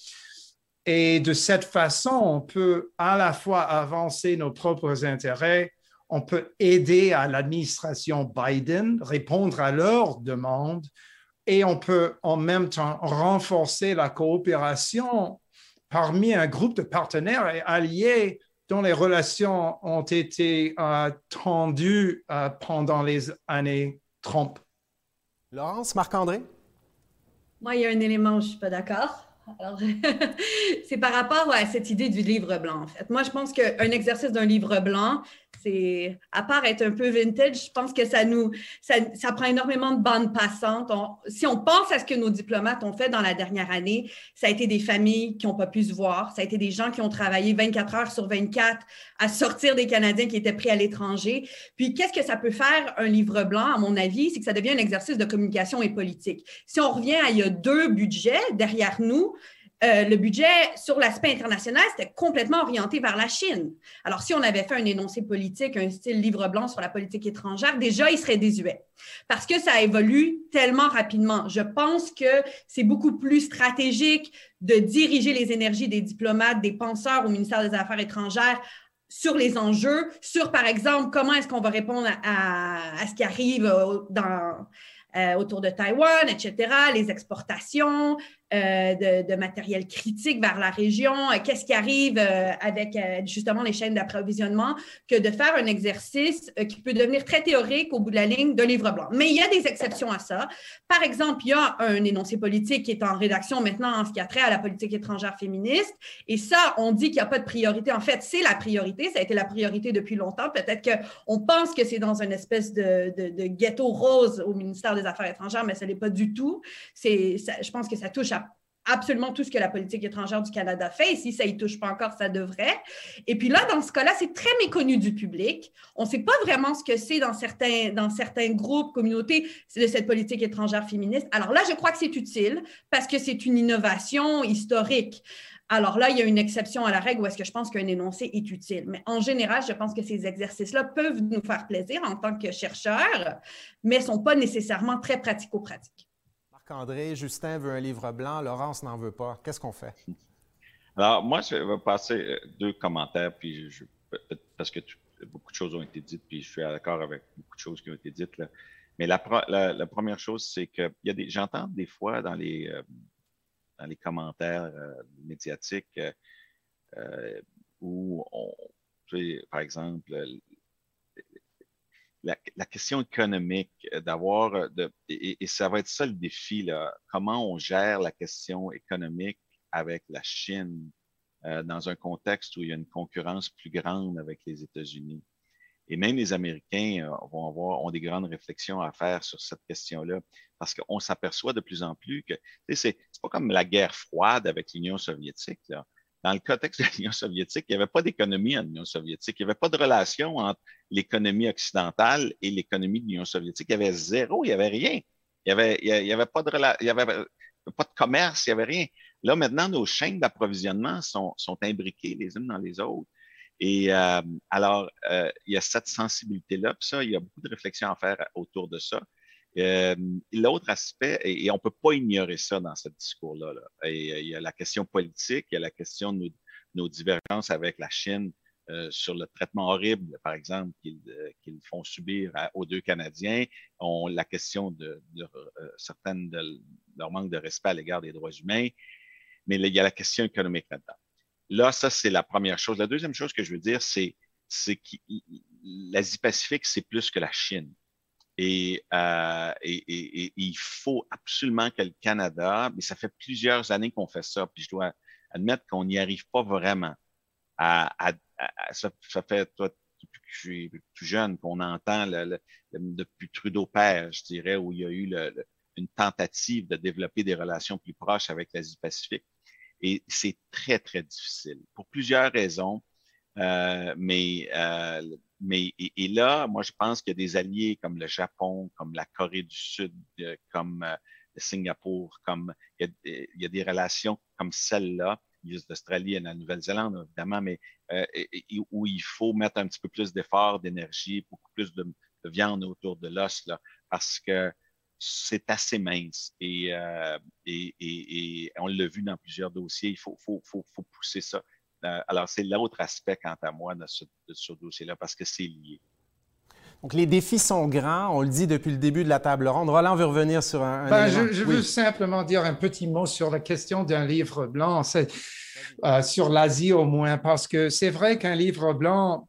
Et de cette façon, on peut à la fois avancer nos propres intérêts on peut aider à l'administration Biden, répondre à leurs demandes et on peut en même temps renforcer la coopération parmi un groupe de partenaires et alliés dont les relations ont été euh, tendues euh, pendant les années Trump. Laurence, Marc-André? Moi, il y a un élément où je ne suis pas d'accord. Alors, c'est par rapport à cette idée du livre blanc, en fait. Moi, je pense qu'un exercice d'un livre blanc, c'est, à part être un peu vintage, je pense que ça nous, ça, prend énormément de bandes passantes. si on pense à ce que nos diplomates ont fait dans la dernière année, ça a été des familles qui n'ont pas pu se voir, ça a été des gens qui ont travaillé 24 heures sur 24 à sortir des Canadiens qui étaient pris à l'étranger. Puis, qu'est-ce que ça peut faire un livre blanc, à mon avis, c'est que ça devient un exercice de communication et politique. Si on revient à il y a deux budgets derrière nous, euh, le budget sur l'aspect international, c'était complètement orienté vers la Chine. Alors, si on avait fait un énoncé politique, un style livre blanc sur la politique étrangère, déjà, il serait désuet parce que ça évolue tellement rapidement. Je pense que c'est beaucoup plus stratégique de diriger les énergies des diplomates, des penseurs au ministère des Affaires étrangères sur les enjeux, sur, par exemple, comment est-ce qu'on va répondre à, ce qui arrive dans, euh, autour de Taïwan, etc., les exportations, euh, de, matériel critique vers la région, euh, qu'est-ce qui arrive euh, avec justement les chaînes d'approvisionnement, que de faire un exercice qui peut devenir très théorique au bout de la ligne d'un livre blanc. Mais il y a des exceptions à ça. Par exemple, il y a un énoncé politique qui est en rédaction maintenant en ce qui a trait à la politique étrangère féministe. Et ça, on dit qu'il n'y a pas de priorité. En fait, c'est la priorité. Ça a été la priorité depuis longtemps. Peut-être qu'on pense que c'est dans une espèce de, de, ghetto rose au ministère des Affaires étrangères, mais ce n'est pas du tout. je pense que ça touche à absolument tout ce que la politique étrangère du Canada fait. Et si ça y touche pas encore, ça devrait. Et puis là, dans ce cas-là, c'est très méconnu du public. On ne sait pas vraiment ce que c'est dans certains, dans certains groupes, communautés de cette politique étrangère féministe. Alors là, je crois que c'est utile parce que c'est une innovation historique. Alors là, il y a une exception à la règle où est-ce que je pense qu'un énoncé est utile. Mais en général, je pense que ces exercices-là peuvent nous faire plaisir en tant que chercheurs, mais ne sont pas nécessairement très pratico-pratiques. André, Justin veut un livre blanc, Laurence n'en veut pas. Qu'est-ce qu'on fait? Alors, moi, je vais passer euh, deux commentaires, puis parce que beaucoup de choses ont été dites, puis je suis d'accord avec beaucoup de choses qui ont été dites. Là. Mais la, première chose, c'est que j'entends des fois dans les, euh, dans les commentaires euh, médiatiques où on, par exemple, la, question économique, euh, d'avoir, euh, de, et, ça va être ça le défi, là, comment on gère la question économique avec la Chine euh, dans un contexte où il y a une concurrence plus grande avec les États-Unis? Et même les Américains vont avoir, ont des grandes réflexions à faire sur cette question-là, parce qu'on s'aperçoit de plus en plus que c'est pas comme la guerre froide avec l'Union soviétique. Dans le contexte de l'Union soviétique, il n'y avait pas d'économie en Union soviétique. Il n'y avait pas de relation entre l'économie occidentale et l'économie de l'Union soviétique. Il y avait zéro, il n'y avait rien. Il n'y avait, y avait, pas de il y avait pas de commerce, il n'y avait rien. Là, maintenant, nos chaînes d'approvisionnement sont, sont imbriquées les unes dans les autres. Et euh, alors, euh, il y a cette sensibilité-là, puis ça, il y a beaucoup de réflexions à faire autour de ça. Euh, l'autre aspect, et, on ne peut pas ignorer ça dans ce discours-là, il y a la question politique, il y a la question de nos, divergences avec la Chine sur le traitement horrible, par exemple, qu'ils font subir aux deux Canadiens, on, la question de, de certaines de leur manque de respect à l'égard des droits humains, mais il y a la question économique là-dedans. Là, ça, c'est la première chose. La deuxième chose que je veux dire, c'est, que l'Asie-Pacifique, c'est plus que la Chine. Euh, et, il faut absolument que le Canada, mais ça fait plusieurs années qu'on fait ça, puis je dois admettre qu'on n'y arrive pas vraiment. À, ça, fait, toi, depuis que je suis plus jeune, qu'on entend depuis Trudeau père, je dirais, où il y a eu une tentative de développer des relations plus proches avec l'Asie-Pacifique. Et c'est très, très difficile pour plusieurs raisons. Euh, mais euh, mais et, là, moi, je pense qu'il y a des alliés comme le Japon, comme la Corée du Sud, euh, comme euh, Singapour, comme il y, a, des relations comme celle-là. L'Australie et la Nouvelle-Zélande, évidemment, mais euh, où il faut mettre un petit peu plus d'efforts, d'énergie, beaucoup plus de, de viande autour de l'os, là, parce que c'est assez mince euh, et, et, on l'a vu dans plusieurs dossiers, il faut, faut, faut, faut pousser ça. Alors, c'est l'autre aspect, quant à moi, de ce, dossier-là, parce que c'est lié. Donc, les défis sont grands, on le dit depuis le début de la table ronde. Roland veut revenir sur un. Ben, je, veux simplement dire un petit mot sur la question d'un livre blanc, euh, sur l'Asie au moins, parce que c'est vrai qu'un livre blanc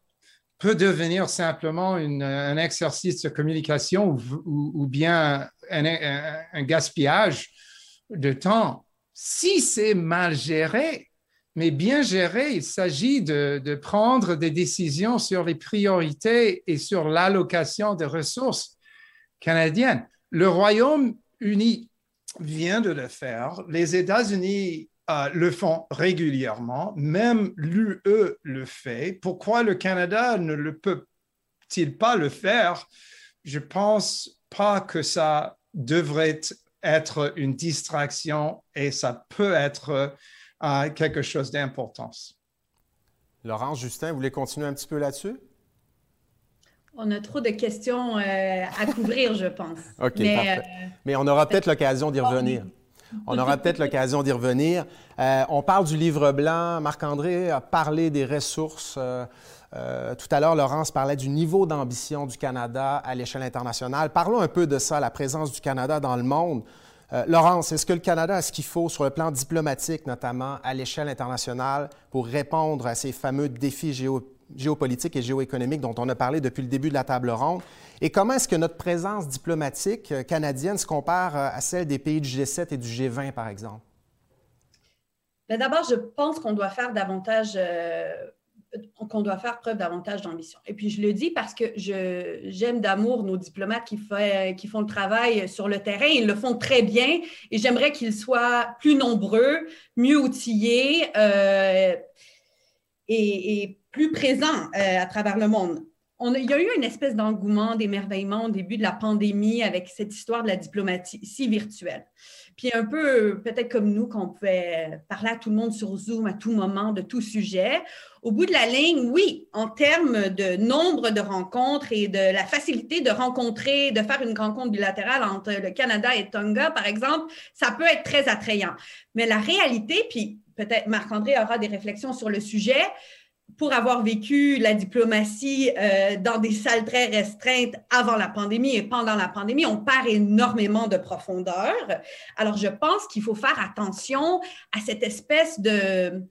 peut devenir simplement un exercice de communication ou, bien un, gaspillage de temps. Si c'est mal géré, mais bien géré, il s'agit de, prendre des décisions sur les priorités et sur l'allocation des ressources canadiennes. Le Royaume-Uni vient de le faire. Les États-Unis euh, le font régulièrement, même l'UE le fait. Pourquoi le Canada ne le peut-il pas le faire? Je pense pas que ça devrait être une distraction et ça peut être euh, quelque chose d'importance. Laurence, Justin, vous voulez continuer un petit peu là-dessus? On a trop de questions euh, à couvrir, je pense. OK, Mais, Mais on aura peut-être l'occasion d'y revenir. On aura peut-être l'occasion d'y revenir. Euh, on parle du livre blanc. Marc-André a parlé des ressources. Euh, euh, tout à l'heure, Laurence parlait du niveau d'ambition du Canada à l'échelle internationale. Parlons un peu de ça, la présence du Canada dans le monde. Laurence, est-ce que le Canada a ce qu'il faut sur le plan diplomatique, notamment à l'échelle internationale, pour répondre à ces fameux défis géopolitiques et géoéconomiques dont on a parlé depuis le début de la table ronde? Et comment est-ce que notre présence diplomatique euh, canadienne se compare euh, à celle des pays du G7 et du G20, par exemple? Ben, d'abord, je pense qu'on doit faire davantage, euh, qu'on doit faire preuve davantage d'ambition. Et puis, je le dis parce que j'aime d'amour nos diplomates qui, font le travail sur le terrain. Ils le font très bien et j'aimerais qu'ils soient plus nombreux, mieux outillés et, plus présents à travers le monde il y a eu une espèce d'engouement, d'émerveillement au début de la pandémie avec cette histoire de la diplomatie si virtuelle. Puis un peu, peut-être comme nous, qu'on pouvait parler à tout le monde sur Zoom à tout moment de tout sujet. Au bout de la ligne, oui, en termes de nombre de rencontres et de la facilité de rencontrer, de faire une rencontre bilatérale entre le Canada et Tonga, par exemple, ça peut être très attrayant. Mais la réalité, puis peut-être Marc-André aura des réflexions sur le sujet, pour avoir vécu la diplomatie euh, dans des salles très restreintes avant la pandémie et pendant la pandémie, on perd énormément de profondeur. Alors, je pense qu'il faut faire attention à cette espèce de,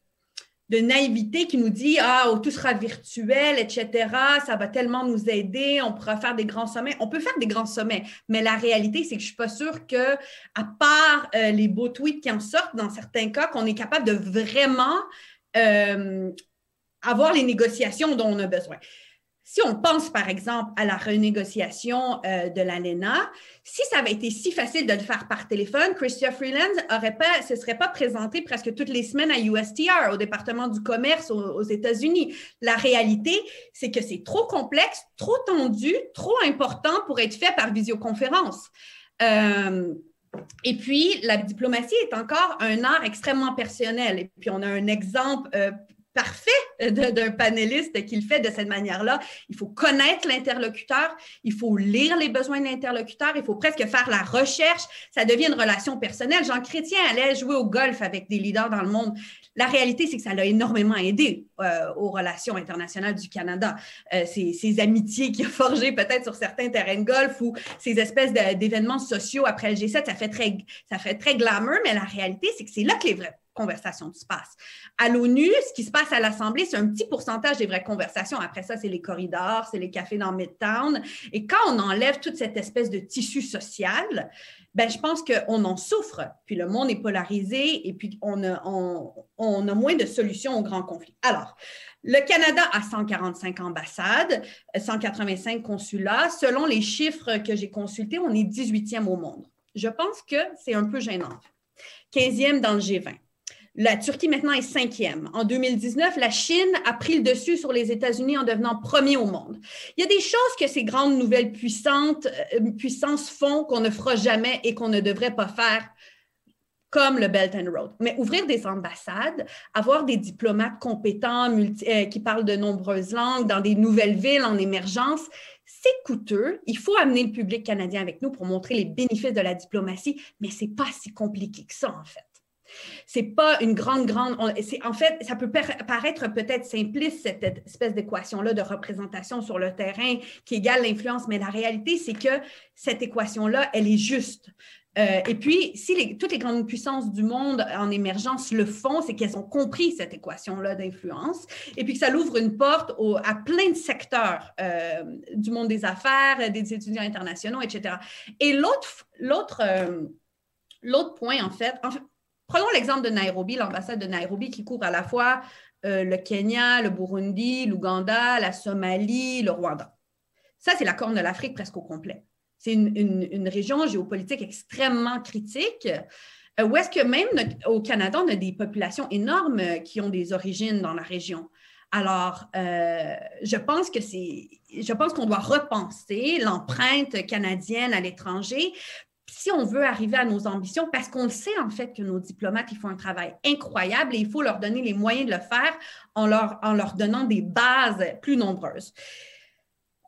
naïveté qui nous dit Ah, oh, tout sera virtuel, etc. Ça va tellement nous aider, on pourra faire des grands sommets. On peut faire des grands sommets, mais la réalité, c'est que je ne suis pas sûre que, à part euh, les beaux tweets qui en sortent dans certains cas, qu'on est capable de vraiment. Euh, avoir les négociations dont on a besoin. Si on pense, par exemple, à la renégociation euh, de l'ALENA, si ça avait été si facile de le faire par téléphone, Christopher Freeland aurait pas, se serait pas présenté presque toutes les semaines à USTR, au département du commerce aux, États-Unis. La réalité, c'est que c'est trop complexe, trop tendu, trop important pour être fait par visioconférence. Euh, et puis, la diplomatie est encore un art extrêmement personnel. Et puis, on a un exemple euh, parfait d'un panéliste qui le fait de cette manière-là. Il faut connaître l'interlocuteur, il faut lire les besoins de l'interlocuteur, il faut presque faire la recherche. Ça devient une relation personnelle. Jean Chrétien allait jouer au golf avec des leaders dans le monde. La réalité, c'est que ça l'a énormément aidé euh, aux relations internationales du Canada. Euh, ces, amitiés qu'il a forgées peut-être sur certains terrains de golf ou ces espèces d'événements sociaux après le G7, ça fait très, ça fait très glamour, mais la réalité, c'est que c'est là que les vrais conversation se passe. À l'ONU, ce qui se passe à l'Assemblée, c'est un petit pourcentage des vraies conversations. Après ça, c'est les corridors, c'est les cafés dans Midtown. Et quand on enlève toute cette espèce de tissu social, ben, je pense qu'on en souffre. Puis le monde est polarisé et puis on a, on, a moins de solutions aux grands conflits. Alors, le Canada a 145 ambassades, 185 consulats. Selon les chiffres que j'ai consultés, on est 18e au monde. Je pense que c'est un peu gênant. 15e dans le G20. La Turquie maintenant est cinquième. En 2019, la Chine a pris le dessus sur les États-Unis en devenant premier au monde. Il y a des choses que ces grandes nouvelles euh, puissances font qu'on ne fera jamais et qu'on ne devrait pas faire comme le Belt and Road. Mais ouvrir des ambassades, avoir des diplomates compétents euh, qui parlent de nombreuses langues dans des nouvelles villes en émergence, c'est coûteux. Il faut amener le public canadien avec nous pour montrer les bénéfices de la diplomatie, mais c'est pas si compliqué que ça, en fait. C'est pas une grande, grande. en fait, ça peut paraître peut-être simpliste, cette espèce d'équation-là de représentation sur le terrain qui égale l'influence, mais la réalité, c'est que cette équation-là, elle est juste. Euh, et puis, si toutes les grandes puissances du monde en émergence le font, c'est qu'elles ont compris cette équation-là d'influence et puis que ça l'ouvre une porte à plein de secteurs euh, du monde des affaires, des étudiants internationaux, etc. Et euh, l'autre point, en fait Prenons l'exemple de Nairobi, l'ambassade de Nairobi qui couvre à la fois euh, le Kenya, le Burundi, l'Ouganda, la Somalie, le Rwanda. Ça, c'est la corne de l'Afrique presque au complet. C'est une, région géopolitique extrêmement critique. Euh, où est-ce que même au Canada, on a des populations énormes qui ont des origines dans la région. Alors, euh, je pense que c'est, je pense qu'on doit repenser l'empreinte canadienne à l'étranger si on veut arriver à nos ambitions, parce qu'on sait en fait que nos diplomates, ils font un travail incroyable et il faut leur donner les moyens de le faire en leur, donnant des bases plus nombreuses.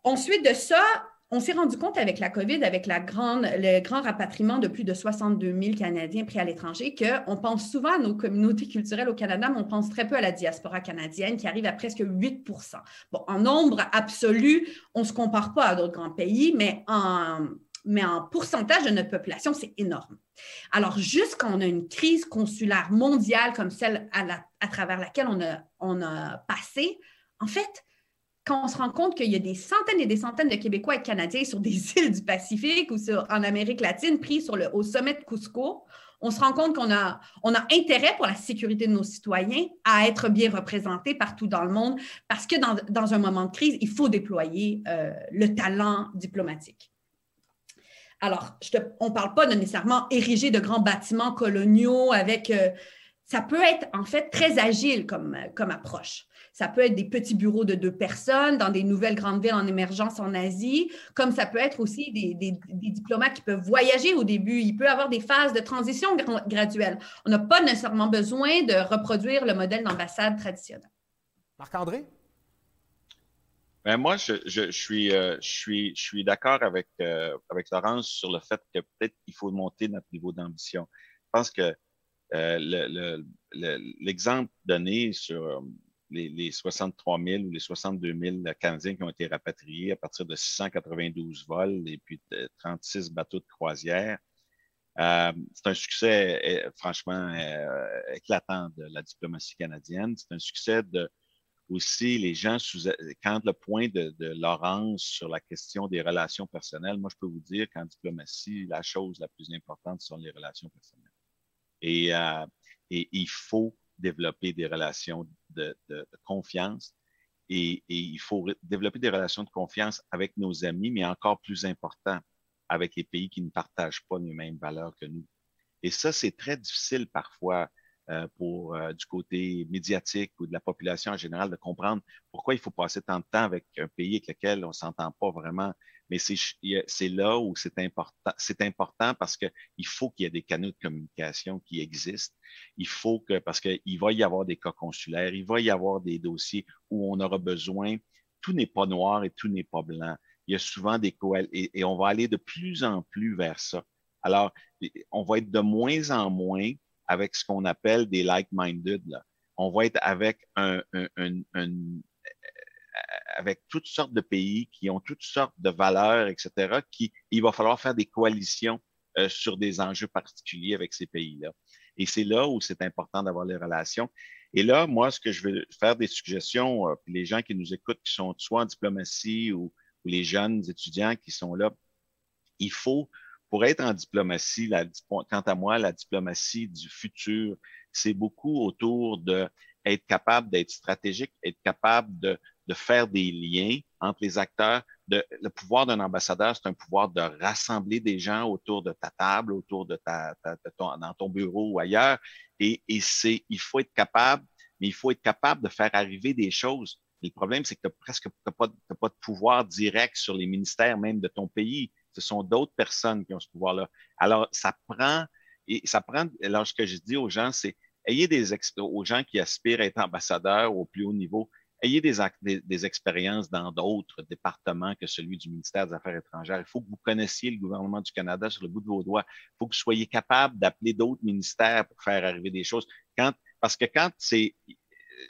Ensuite de ça, on s'est rendu compte avec la COVID, avec le grand rapatriement de plus de 62 000 Canadiens pris à l'étranger, qu'on pense souvent à nos communautés culturelles au Canada, mais on pense très peu à la diaspora canadienne qui arrive à presque 8% Bon, en nombre absolu, on ne se compare pas à d'autres grands pays, mais en, mais en pourcentage de notre population, c'est énorme. Alors, juste quand on a une crise consulaire mondiale comme celle à, travers laquelle on a, passé, en fait, quand on se rend compte qu'il y a des centaines et des centaines de Québécois et de Canadiens sur des îles du Pacifique ou en Amérique latine pris au sommet de Cusco, on se rend compte qu'on a, on a intérêt pour la sécurité de nos citoyens à être bien représentés partout dans le monde parce que dans, un moment de crise, il faut déployer euh, le talent diplomatique. Alors, on ne parle pas nécessairement ériger de grands bâtiments coloniaux avec... Euh, ça peut être en fait très agile comme, approche. Ça peut être des petits bureaux de deux personnes dans des nouvelles grandes villes en émergence en Asie, comme ça peut être aussi des, diplomates qui peuvent voyager au début. Il peut y avoir des phases de transition graduelle. On n'a pas nécessairement besoin de reproduire le modèle d'ambassade traditionnel. Marc-André? Ben moi, je, je, suis, euh, je suis, je suis d'accord avec, euh, avec Laurence sur le fait que peut-être qu'il faut monter notre niveau d'ambition. Je pense que euh, l'exemple donné sur les, les, 63 000 ou les 62 000 Canadiens qui ont été rapatriés à partir de 692 vols et puis de 36 bateaux de croisière, c'est un succès franchement éclatant de la diplomatie canadienne. C'est un succès de aussi les gens sous, quand le point de, Laurence sur la question des relations personnelles, moi je peux vous dire qu'en diplomatie, la chose la plus importante sont les relations personnelles. Et, euh, et il faut développer des relations de, confiance et, il faut développer des relations de confiance avec nos amis, mais encore plus important, avec les pays qui ne partagent pas les mêmes valeurs que nous. Et ça, c'est très difficile parfois pour euh, du côté médiatique ou de la population en général de comprendre pourquoi il faut passer tant de temps avec un pays avec lequel on s'entend pas vraiment. Mais c'est là où c'est important. C'est important parce qu'il faut qu'il y ait des canaux de communication qui existent. Il faut que, parce qu'il va y avoir des cas consulaires, il va y avoir des dossiers où on aura besoin. Tout n'est pas noir et tout n'est pas blanc. Il y a souvent des coalitions et, on va aller de plus en plus vers ça. Alors, on va être de moins en moins avec ce qu'on appelle des like-minded. On va être avec un, un, un, avec toutes sortes de pays qui ont toutes sortes de valeurs, etc., qui, il va falloir faire des coalitions euh, sur des enjeux particuliers avec ces pays-là. Et c'est là où c'est important d'avoir les relations. Et là, moi, ce que je veux faire des suggestions, euh, les gens qui nous écoutent, qui sont soit en diplomatie ou, ou, les jeunes étudiants qui sont là, il faut, pour être en diplomatie, quant à moi, la diplomatie du futur, c'est beaucoup autour de être capable d'être stratégique, être capable de, de faire des liens entre les acteurs. De, le pouvoir d'un ambassadeur, c'est un pouvoir de rassembler des gens autour de ta table, autour de ta, ton, dans ton bureau ou ailleurs. Et, c'est, il faut être capable, mais il faut être capable de faire arriver des choses. Le problème, c'est que tu presque pas de pouvoir direct sur les ministères même de ton pays. Ce sont d'autres personnes qui ont ce pouvoir-là. Alors, ça prend, et ça prend, alors ce que je dis aux gens, c'est ayez des aux gens qui aspirent à être ambassadeurs au plus haut niveau, ayez des, expériences dans d'autres départements que celui du ministère des Affaires étrangères. Il faut que vous connaissiez le gouvernement du Canada sur le bout de vos doigts. Il faut que vous soyez capable d'appeler d'autres ministères pour faire arriver des choses. Parce que quand c'est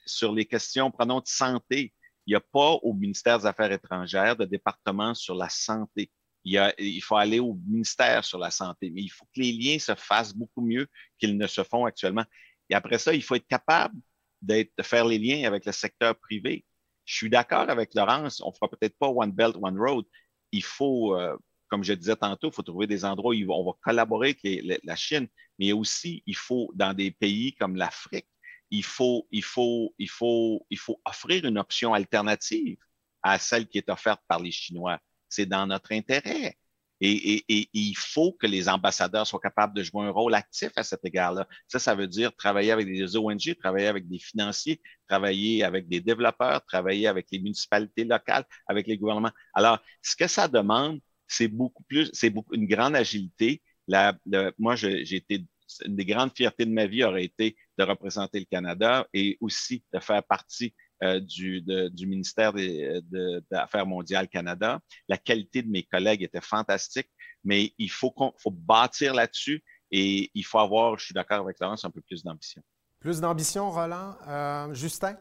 sur les questions, prenons de santé, il n'y a pas au ministère des Affaires étrangères de département sur la santé. Il, y a, il, faut aller au ministère sur la santé, mais il faut que les liens se fassent beaucoup mieux qu'ils ne se font actuellement. Et après ça, il faut être capable de faire les liens avec le secteur privé. Je suis d'accord avec Laurence, on ne fera peut-être pas One Belt, One Road. Il faut, euh, comme je disais tantôt, il faut trouver des endroits où on va collaborer avec la Chine, mais aussi, il faut, dans des pays comme l'Afrique, il faut, il, faut, il, faut, il faut offrir une option alternative à celle qui est offerte par les Chinois. C'est dans notre intérêt. Et, il faut que les ambassadeurs soient capables de jouer un rôle actif à cet égard-là. Ça, ça veut dire travailler avec des ONG, travailler avec des financiers, travailler avec des développeurs, travailler avec les municipalités locales, avec les gouvernements. Alors, ce que ça demande, c'est beaucoup plus, c'est beaucoup, une grande agilité. Moi, j'ai été, une des grandes fiertés de ma vie aurait été de représenter le Canada et aussi de faire partie euh, du, du, ministère des, de, Affaires mondiales Canada. La qualité de mes collègues était fantastique, mais il faut, faut bâtir là-dessus et il faut avoir, je suis d'accord avec Laurence, un peu plus d'ambition. Plus d'ambition, Roland. Euh, Justin?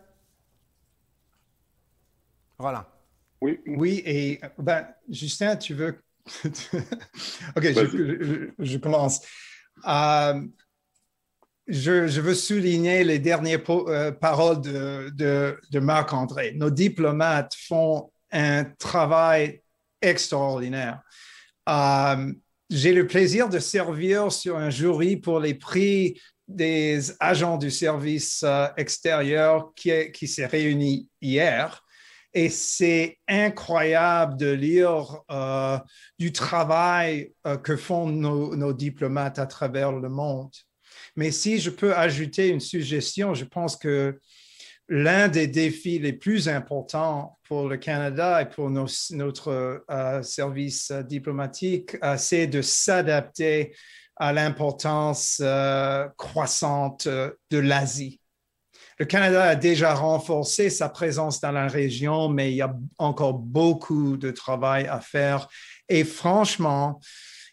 Roland? Oui, oui et ben, Justin, tu veux. OK, je, je, commence. Euh, je, veux souligner les dernières euh, paroles de, Marc-André. Nos diplomates font un travail extraordinaire. Euh, j'ai le plaisir de servir sur un jury pour les prix des agents du service euh, extérieur qui, qui s'est réuni hier. Et c'est incroyable de lire du travail que font nos, diplomates à travers le monde. Mais si je peux ajouter une suggestion, je pense que l'un des défis les plus importants pour le Canada et pour notre euh, service diplomatique, euh, c'est de s'adapter à l'importance euh, croissante de l'Asie. Le Canada a déjà renforcé sa présence dans la région, mais il y a encore beaucoup de travail à faire. Et franchement,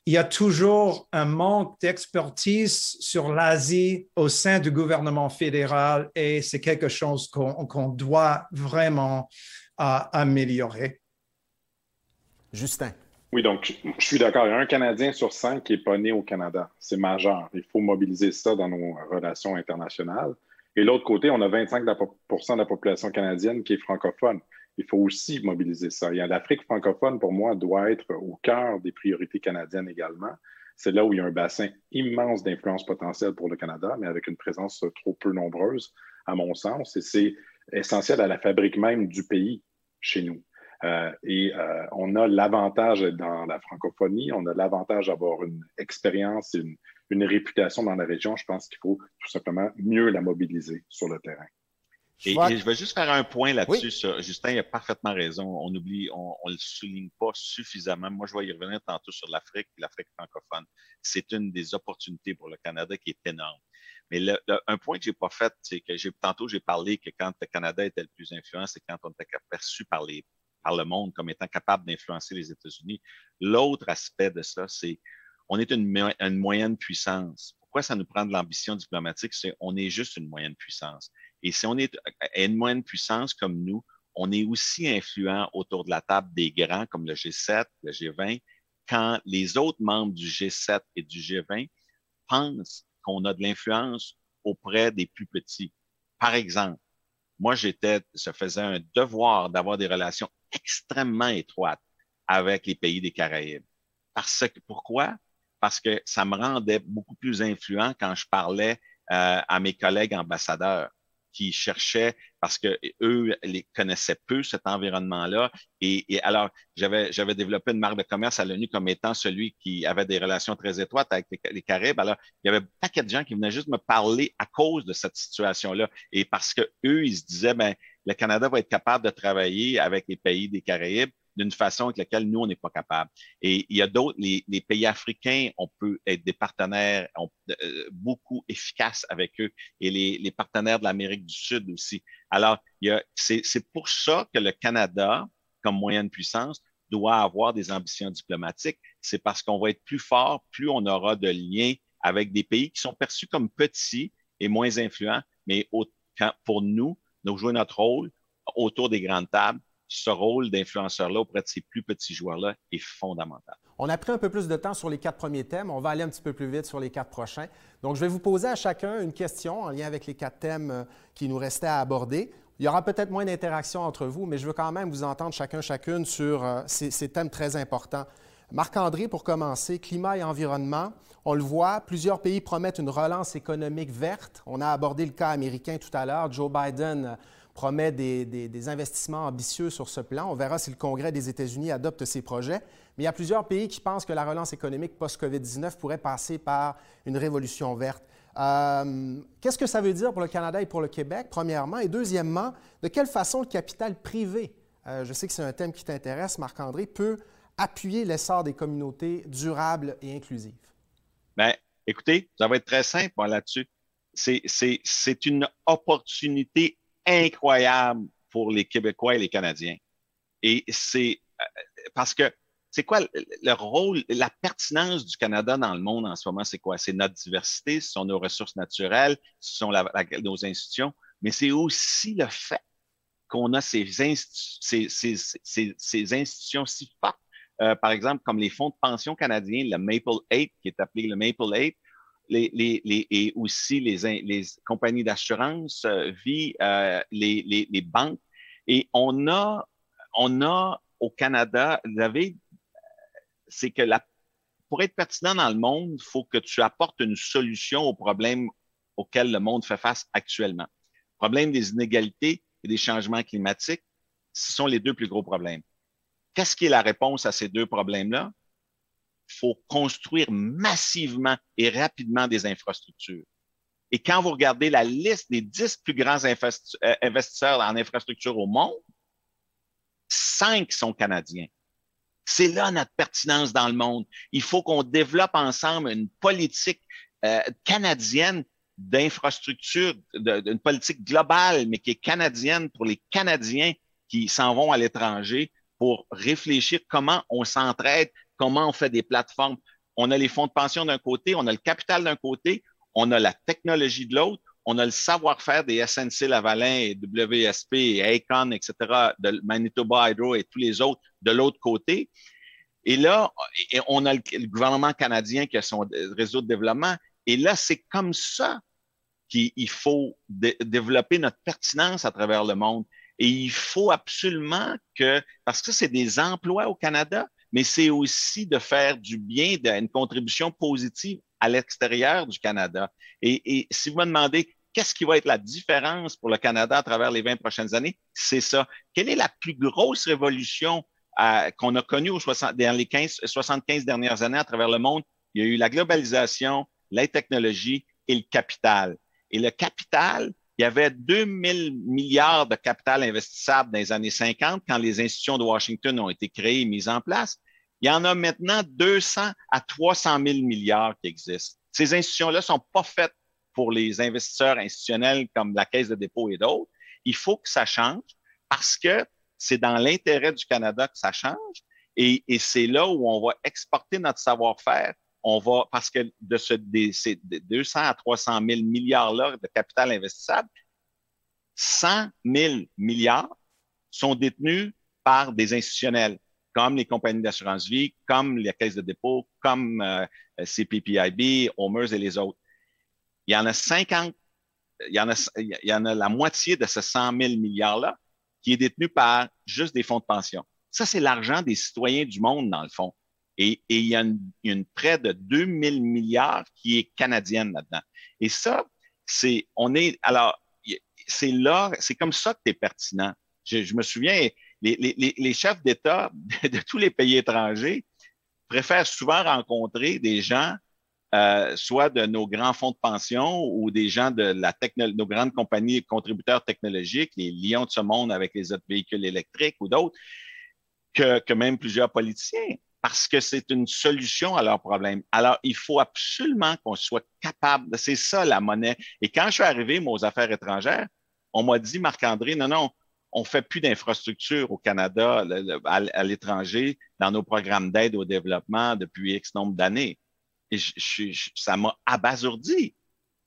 il y a toujours un manque d'expertise sur l'Asie au sein du gouvernement fédéral et c'est quelque chose qu'on doit vraiment euh, améliorer. Justin. Oui, donc je suis d'accord. Il y a un Canadien sur cinq qui n'est pas né au Canada. C'est majeur. Il faut mobiliser ça dans nos relations internationales. Et l'autre côté, on a 25% de la population canadienne qui est francophone il faut aussi mobiliser ça. L'Afrique francophone, pour moi, doit être au cœur des priorités canadiennes également. C'est là où il y a un bassin immense d'influence potentielle pour le Canada, mais avec une présence trop peu nombreuse, à mon sens. Et c'est essentiels à la fabrique même du pays chez nous. Euh, et euh, on a l'avantage dans la francophonie, on a l'avantage d'avoir une expérience, une, une réputation dans la région. Je pense qu'il faut tout simplement mieux la mobiliser sur le terrain. Et, je vais juste faire un point là-dessus. Justin a parfaitement raison. On oublie, on ne le souligne pas suffisamment. Moi, je vais y revenir tantôt sur l'Afrique, l'Afrique francophone. C'est une des opportunités pour le Canada qui est énorme. Mais un point que j'ai pas fait, c'est que j'ai tantôt j'ai parlé que quand le Canada était le plus influent, c'est quand on était perçu par les par le monde comme étant capable d'influencer les États-Unis. L'autre aspect de ça, c'est on est une, une moyenne puissance. Pourquoi ça nous prend de l'ambition diplomatique? C'est on est juste une moyenne puissance. Et si on est une moyenne puissance comme nous, on est aussi influent autour de la table des grands comme le G7, le G20, quand les autres membres du G7 et du G20 pensent qu'on a de l'influence auprès des plus petits. Par exemple, moi, j'étais, ça faisait un devoir d'avoir des relations extrêmement étroites avec les pays des Caraïbes. Parce que, pourquoi? Parce que ça me rendait beaucoup plus influent quand je parlais euh, à mes collègues ambassadeurs qui cherchaient parce que eux les connaissaient peu cet environnement-là. Et, alors, j'avais j'avais développé une marque de commerce à l'ONU comme étant celui qui avait des relations très étroites avec les, Caraïbes. Alors, il y avait un paquet de gens qui venaient juste me parler à cause de cette situation-là et parce que eux, ils se disaient, ben, le Canada va être capable de travailler avec les pays des Caraïbes d'une façon avec laquelle nous, on n'est pas capable. Et il y a d'autres, les, pays africains, on peut être des partenaires euh, beaucoup efficaces avec eux et les, partenaires de l'Amérique du Sud aussi. Alors, c'est pour ça que le Canada, comme moyenne puissance, doit avoir des ambitions diplomatiques. C'est parce qu'on va être plus fort, plus on aura de liens avec des pays qui sont perçus comme petits et moins influents, mais pour nous, nous jouer notre rôle autour des grandes tables ce rôle d'influenceur-là auprès de ces plus petits joueurs-là est fondamental. On a pris un peu plus de temps sur les quatre premiers thèmes. On va aller un petit peu plus vite sur les quatre prochains. Donc, je vais vous poser à chacun une question en lien avec les quatre thèmes euh, qui nous restaient à aborder. Il y aura peut-être moins d'interaction entre vous, mais je veux quand même vous entendre chacun, chacune sur euh, ces, ces thèmes très importants. Marc-André, pour commencer, climat et environnement. On le voit, plusieurs pays promettent une relance économique verte. On a abordé le cas américain tout à l'heure. Joe Biden promet des, investissements ambitieux sur ce plan. On verra si le Congrès des États-Unis adopte ces projets. Mais il y a plusieurs pays qui pensent que la relance économique post-COVID-19 pourrait passer par une révolution verte. Euh, qu'est-ce que ça veut dire pour le Canada et pour le Québec, premièrement? Et deuxièmement, de quelle façon le capital privé, euh, je sais que c'est un thème qui t'intéresse, Marc-André, peut appuyer l'essor des communautés durables et inclusives? Bien, écoutez, ça va être très simple là-dessus. C'est une opportunité incroyable pour les Québécois et les Canadiens. Et c'est euh, parce que c'est quoi le rôle, la pertinence du Canada dans le monde en ce moment? C'est quoi? C'est notre diversité, ce sont nos ressources naturelles, ce sont nos institutions, mais c'est aussi le fait qu'on a ces, ces, ces, institutions si fortes, euh, par exemple, comme les fonds de pension canadiens, le Maple 8, qui est appelé le Maple 8, les, les, les, et aussi les, les compagnies d'assurance euh, vie, euh, les, les, banques. Et on a, on a au Canada, vous avez, c'est que la, pour être pertinent dans le monde, il faut que tu apportes une solution aux problèmes auxquels le monde fait face actuellement. Le problème des inégalités et des changements climatiques, ce sont les deux plus gros problèmes. Qu'est-ce qui est la réponse à ces deux problèmes-là? Faut construire massivement et rapidement des infrastructures. Et quand vous regardez la liste des dix plus grands euh, investisseurs en infrastructure au monde, cinq sont canadiens. C'est là notre pertinence dans le monde. Il faut qu'on développe ensemble une politique euh, canadienne d'infrastructure, une politique globale, mais qui est canadienne pour les Canadiens qui s'en vont à l'étranger pour réfléchir comment on s'entraide, comment on fait des plateformes. On a les fonds de pension d'un côté, on a le capital d'un côté, on a la technologie de l'autre, on a le savoir-faire des SNC Lavalin et WSP et etc., de Manitoba Hydro et tous les autres de l'autre côté. Et là, on a le, gouvernement canadien qui a son réseau de développement. Et là, c'est comme ça qu'il faut développer notre pertinence à travers le monde. Et il faut absolument que, parce que c'est des emplois au Canada, mais c'est aussi de faire du bien, une contribution positive à l'extérieur du Canada. Et, si vous me demandez qu'est-ce qui va être la différence pour le Canada à travers les 20 prochaines années? C'est ça. Quelle est la plus grosse révolution euh, qu'on a connue dans les 15, 75 dernières années à travers le monde? Il y a eu la globalisation, la technologie et le capital. Et le capital, il y avait 2000 milliards de capital investissable dans les années 50 quand les institutions de Washington ont été créées et mises en place. Il y en a maintenant 200 à 300 000 milliards qui existent. Ces institutions-là sont pas faites pour les investisseurs institutionnels comme la Caisse de dépôt et d'autres. Il faut que ça change parce que c'est dans l'intérêt du Canada que ça change et, c'est là où on va exporter notre savoir-faire. On va, parce que de ce, ces 200 à 300 000 milliards-là de capital investissable, 100 000 milliards sont détenus par des institutionnels comme les compagnies d'assurance vie, comme les caisses de dépôt, comme euh, CPPIB, Homers et les autres. Il y en a 50, il y en a, il y en a la moitié de ces 100 000 milliards-là qui est détenu par juste des fonds de pension. Ça, c'est l'argent des citoyens du monde, dans le fond. Et, il y a une, près de 2 000 milliards qui est canadienne là-dedans. Et ça, c'est, on est, alors, c'est là, c'est comme ça que tu es pertinent. Je, me souviens, les, les chefs d'État de tous les pays étrangers préfèrent souvent rencontrer des gens euh, soit de nos grands fonds de pension ou des gens de la nos grandes compagnies contributeurs technologiques, les lions de ce monde avec les autres véhicules électriques ou d'autres, que, que même plusieurs politiciens, parce que c'est une solution à leurs problèmes. Alors, il faut absolument qu'on soit capable, c'est ça la monnaie. Et quand je suis arrivé, moi, aux affaires étrangères, on m'a dit, Marc-André, non, non, on fait plus d'infrastructures au Canada, à l'étranger, dans nos programmes d'aide au développement depuis X nombre d'années. Et ça m'a abasourdi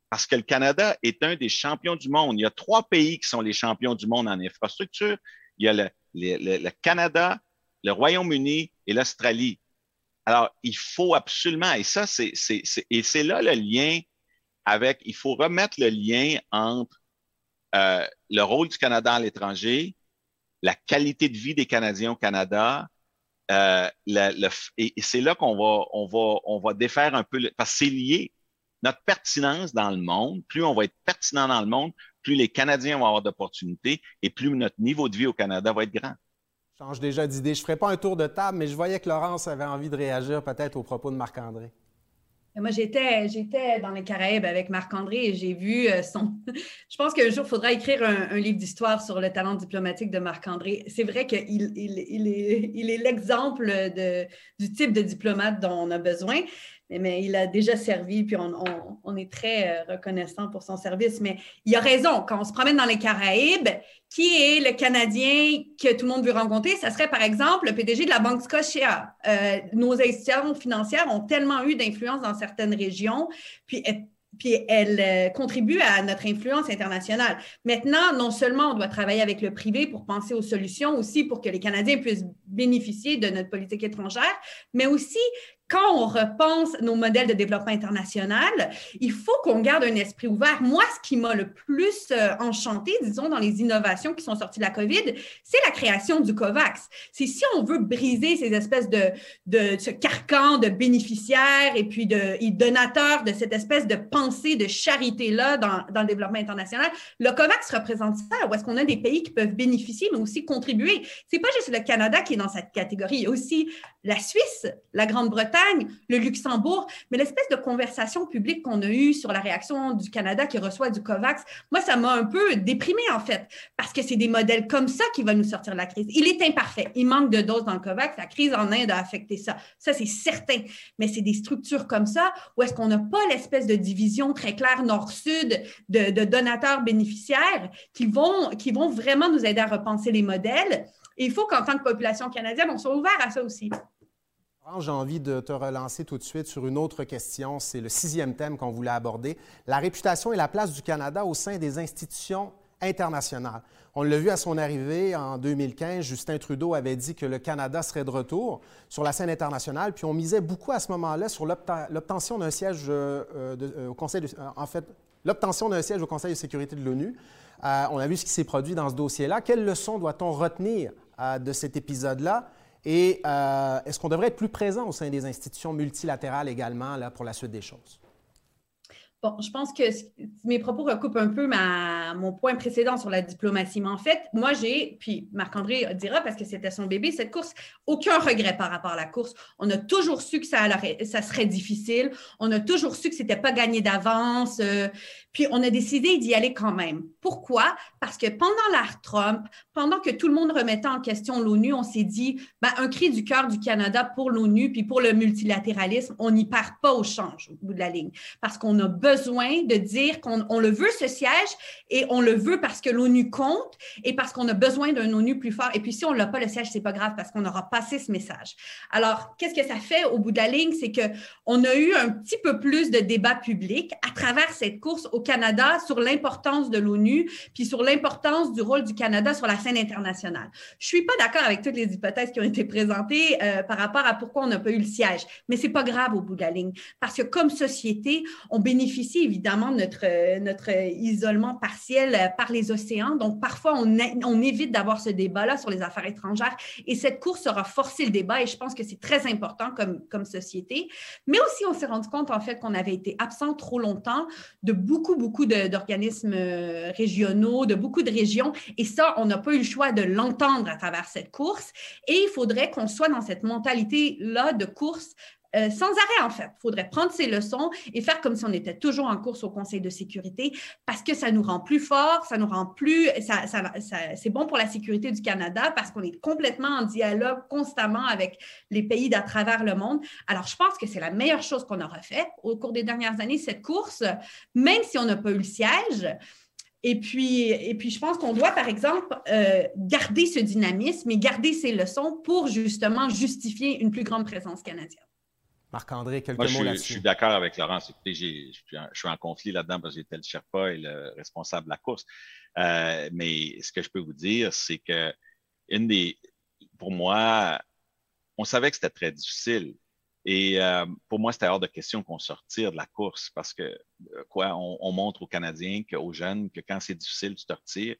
parce que le Canada est un des champions du monde. Il y a trois pays qui sont les champions du monde en infrastructure. Il y a le, le Canada, le Royaume-Uni et l'Australie. Alors, il faut absolument, et ça, c'est, et c'est là le lien avec, il faut remettre le lien entre euh, le rôle du Canada à l'étranger, la qualité de vie des Canadiens au Canada euh, et, c'est là qu'on va, on va, on va défaire un peu, parce que c'est lié. Notre pertinence dans le monde, plus on va être pertinent dans le monde, plus les Canadiens vont avoir d'opportunités et plus notre niveau de vie au Canada va être grand. Change déjà d'idée. Je ne ferai pas un tour de table, mais je voyais que Laurence avait envie de réagir peut-être au propos de Marc-André. Moi, j'étais, j'étais dans les Caraïbes avec Marc-André et j'ai vu euh, son. Je pense qu'un jour, il faudra écrire un, livre d'histoire sur le talent diplomatique de Marc-André. C'est vrai qu'il il, est, il est l'exemple du type de diplomate dont on a besoin mais il a déjà servi, puis on, est très euh, reconnaissant pour son service. Mais il a raison, quand on se promène dans les Caraïbes, qui est le Canadien que tout le monde veut rencontrer? Ça serait par exemple le PDG de la Banque Scotia. Euh, nos institutions financières ont tellement eu d'influence dans certaines régions, puis puis elle euh, contribue à notre influence internationale. Maintenant, non seulement on doit travailler avec le privé pour penser aux solutions, aussi pour que les Canadiens puissent bénéficier de notre politique étrangère, mais aussi quand on repense nos modèles de développement international, il faut qu'on garde un esprit ouvert. Moi, ce qui m'a le plus euh, enchanté, disons, dans les innovations qui sont sorties de la COVID, c'est la création du COVAX. C'est si on veut briser ces espèces de, de ce carcan de bénéficiaires et puis de donateurs de cette espèce de pensée de charité-là dans, dans, le développement international, le COVAX représente ça, où est-ce qu'on a des pays qui peuvent bénéficier, mais aussi contribuer. C'est pas juste le Canada qui est dans cette catégorie, il y a aussi la Suisse, la Grande-Bretagne, le Luxembourg, mais l'espèce de conversation publique qu'on a eue sur la réaction du Canada qui reçoit du COVAX, moi, ça m'a un peu déprimé en fait, parce que c'est des modèles comme ça qui vont nous sortir de la crise. Il est imparfait, il manque de doses dans le COVAX, la crise en Inde a affecté ça, ça c'est certain, mais c'est des structures comme ça où est-ce qu'on n'a pas l'espèce de division très claire nord-sud de, de, donateurs bénéficiaires qui vont, qui vont vraiment nous aider à repenser les modèles. Et il faut qu'en tant que population canadienne, on soit ouvert à ça aussi. J'ai envie de te relancer tout de suite sur une autre question. C'est le sixième thème qu'on voulait aborder, la réputation et la place du Canada au sein des institutions internationales. On l'a vu à son arrivée en 2015, Justin Trudeau avait dit que le Canada serait de retour sur la scène internationale, puis on misait beaucoup à ce moment-là sur l'obtention d'un siège euh, euh, au Conseil, siège au Conseil de sécurité de l'ONU. Euh, on a vu ce qui s'est produit dans ce dossier-là. Quelles leçons doit-on retenir de cet épisode-là? Et euh, est-ce qu'on devrait être plus présent au sein des institutions multilatérales également pour la suite des choses? Bon, je pense que mes propos recoupent un peu mon point précédent sur la diplomatie. Mais en fait, moi, j'ai, puis Marc-André dira parce que c'était son bébé, cette course, aucun regret par rapport à la course. On a toujours su que ça, serait difficile. On a toujours su que ce n'était pas gagné d'avance. Euh, puis on a décidé d'y aller quand même. Pourquoi? Parce que pendant l'art Trump, pendant que tout le monde remettait en question l'ONU, on s'est dit, ben, un cri du cœur du Canada pour l'ONU, puis pour le multilatéralisme, on n'y part pas au change au bout de la ligne. Parce qu'on a besoin de dire qu'on le veut, ce siège, et on le veut parce que l'ONU compte et parce qu'on a besoin d'un ONU plus fort. Et puis si on l'a pas, le siège, c'est pas grave parce qu'on aura passé ce message. Alors, qu'est-ce que ça fait au bout de la ligne? C'est qu'on a eu un petit peu plus de débat public à travers cette course au Canada sur l'importance de l'ONU, puis sur l'importance du rôle du Canada sur la scène internationale. Je suis pas d'accord avec toutes les hypothèses qui ont été présentées euh, par rapport à pourquoi on n'a pas eu le siège, mais c'est pas grave au bout de la ligne, parce que comme société, on bénéficie évidemment de notre, notre isolement partiel euh, par les océans, donc parfois on, on évite d'avoir ce débat-là sur les affaires étrangères, et cette course aura forcé le débat, et je pense que c'est très important comme, comme société, mais aussi on s'est rendu compte en fait qu'on avait été absent trop longtemps de beaucoup, beaucoup d'organismes euh, régionaux, de beaucoup de régions. Et ça, on n'a pas eu le choix de l'entendre à travers cette course. Et il faudrait qu'on soit dans cette mentalité-là de course euh, sans arrêt, en fait. Il faudrait prendre ces leçons et faire comme si on était toujours en course au Conseil de sécurité parce que ça nous rend plus forts, ça nous rend plus. C'est bon pour la sécurité du Canada parce qu'on est complètement en dialogue constamment avec les pays d'à travers le monde. Alors, je pense que c'est la meilleure chose qu'on aura fait au cours des dernières années, cette course, même si on n'a pas eu le siège. Et puis, et puis, je pense qu'on doit, par exemple, euh, garder ce dynamisme et garder ces leçons pour justement justifier une plus grande présence canadienne. Marc-André, quelques mots là-dessus. Je suis d'accord avec Laurence. Écoutez, je, suis en, conflit là-dedans parce que j'étais le Sherpa et le responsable de la course. Euh, mais ce que je peux vous dire, c'est que une des, pour moi, on savait que c'était très difficile. Et euh, pour moi, c'était hors de question qu'on sortire de la course parce que, euh, quoi, on, montre aux Canadiens, aux jeunes, que quand c'est difficile, tu te retires.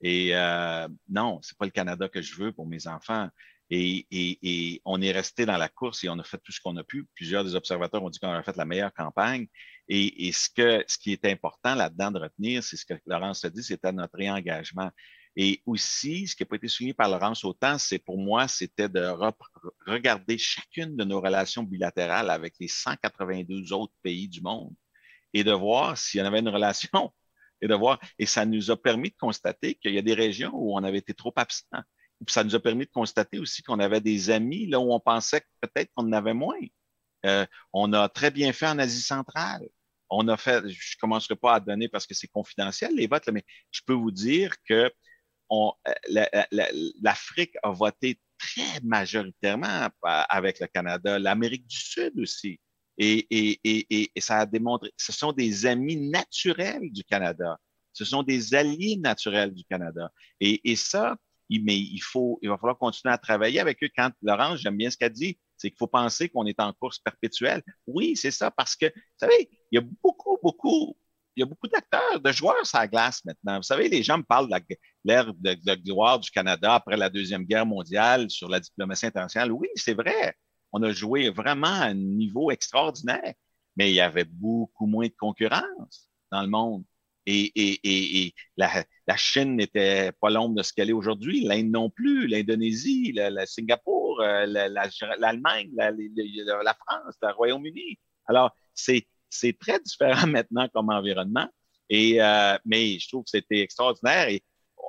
Et euh, non, c'est pas le Canada que je veux pour mes enfants. Et, on est resté dans la course et on a fait tout ce qu'on a pu. Plusieurs des observateurs ont dit qu'on a fait la meilleure campagne. Et, ce, que, ce qui est important là-dedans de retenir, c'est ce que Laurence a dit, c'était notre réengagement. Et aussi, ce qui n'a pas été souligné par Laurence autant, c'est pour moi, c'était de regarder chacune de nos relations bilatérales avec les 192 autres pays du monde et de voir s'il y en avait une relation et de voir. Et ça nous a permis de constater qu'il y a des régions où on avait été trop absent ça nous a permis de constater aussi qu'on avait des amis là où on pensait peut-être qu'on en avait moins. Euh, on a très bien fait en Asie centrale. On a fait, je ne commencerai pas à donner parce que c'est confidentiel les votes, mais je peux vous dire que euh, l'Afrique a voté très majoritairement avec le Canada, l'Amérique du Sud aussi. Et, et, ça a démontré, ce sont des amis naturels du Canada. Ce sont des alliés naturels du Canada. Et, ça, mais il faut, il va falloir continuer à travailler avec eux. Quand Laurence, j'aime bien ce qu'elle dit, c'est qu'il faut penser qu'on est en course perpétuelle. Oui, c'est ça, parce que, vous savez, il y a beaucoup, beaucoup, il y a beaucoup d'acteurs, de joueurs sur la glace maintenant. Vous savez, les gens me parlent de l'ère de, gloire du Canada après la Deuxième Guerre mondiale sur la diplomatie internationale. Oui, c'est vrai. On a joué vraiment à un niveau extraordinaire, mais il y avait beaucoup moins de concurrence dans le monde. Et, et, et, la, la, Chine n'était pas l'ombre de ce qu'elle est aujourd'hui, l'Inde non plus, l'Indonésie, la, Singapour, euh, l'Allemagne, la, la, France, le Royaume-Uni. Alors, c'est très différent maintenant comme environnement. Et, euh, mais je trouve que c'était extraordinaire. Et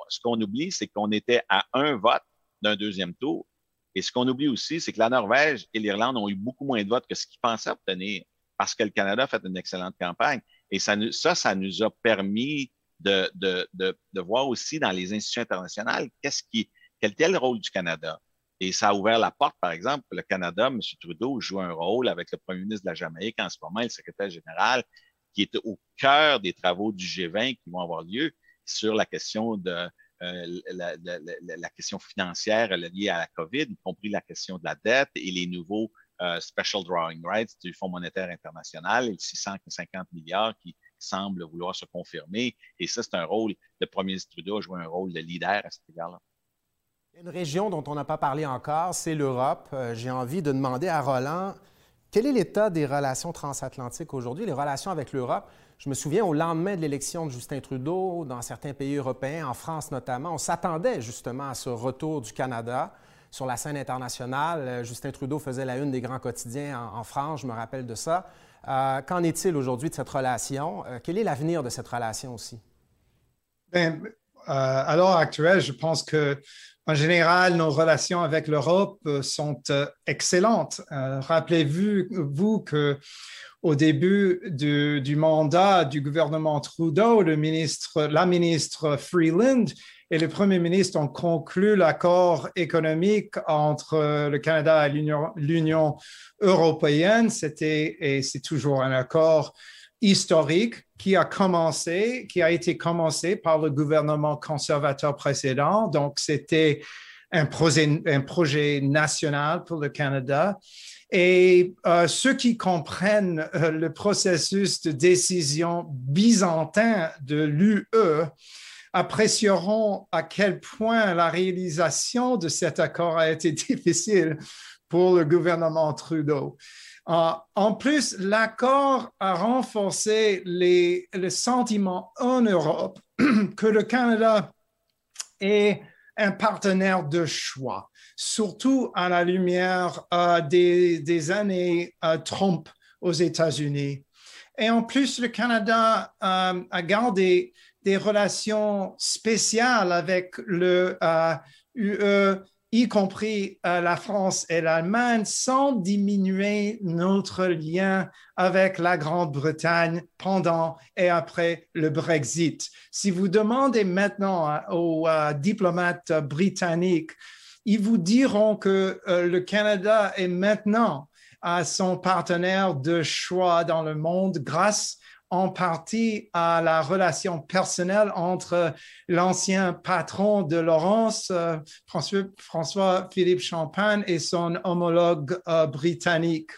ce qu'on oublie, c'est qu'on était à un vote d'un deuxième tour. Et ce qu'on oublie aussi, c'est que la Norvège et l'Irlande ont eu beaucoup moins de votes que ce qu'ils pensaient obtenir parce que le Canada a fait une excellente campagne. Et ça, ça, ça nous a permis de, de, de, de voir aussi dans les institutions internationales qu'est-ce qui, quel était le rôle du Canada. Et ça a ouvert la porte, par exemple, le Canada, M. Trudeau joue un rôle avec le premier ministre de la Jamaïque en ce moment, le secrétaire général, qui est au cœur des travaux du G20 qui vont avoir lieu sur la question de euh, la, la, la, question financière liée à la COVID, y compris la question de la dette et les nouveaux euh, special drawing rights du Fonds monétaire international et 650 milliards qui semblent vouloir se confirmer. Et ça, c'est un rôle, le premier ministre Trudeau a joué un rôle de leader à cet égard-là. Une région dont on n'a pas parlé encore, c'est l'Europe. Euh, j'ai envie de demander à Roland, quel est l'état des relations transatlantiques aujourd'hui, les relations avec l'Europe? Je me souviens, au lendemain de l'élection de Justin Trudeau, dans certains pays européens, en France notamment, on s'attendait justement à ce retour du Canada sur la scène internationale. Euh, Justin Trudeau faisait la une des grands quotidiens en, France, je me rappelle de ça. Euh, qu'en est-il aujourd'hui de cette relation? Euh, quel est l'avenir de cette relation aussi? Bien, à l'heure actuelle, je pense que en général, nos relations avec l'Europe sont excellentes. Rappelez-vous vous que au début du, mandat du gouvernement Trudeau, la ministre Freeland et le Premier ministre ont conclu l'accord économique entre le Canada et l'Union européenne. C'était et c'est toujours un accord historique qui a commencé, qui a été commencé par le gouvernement conservateur précédent. Donc, c'était un projet, un projet national pour le Canada. Et euh, ceux qui comprennent euh, le processus de décision byzantin de l'UE apprécieront à quel point la réalisation de cet accord a été difficile pour le gouvernement Trudeau. Euh, en plus, l'accord a renforcé les, le sentiment en Europe que le Canada est un partenaire de choix, surtout à la lumière euh, des, années euh, Trump aux États-Unis. Et en plus, le Canada a gardé des relations spéciales avec le UE, euh, y compris euh, la France et l'Allemagne, sans diminuer notre lien avec la Grande-Bretagne pendant et après le Brexit. Si vous demandez maintenant euh, aux diplomates britanniques, ils vous diront que le Canada est maintenant son partenaire de choix dans le monde grâce en partie à la relation personnelle entre l'ancien patron de Laurence, euh, François, Philippe Champagne, et son homologue euh, britannique.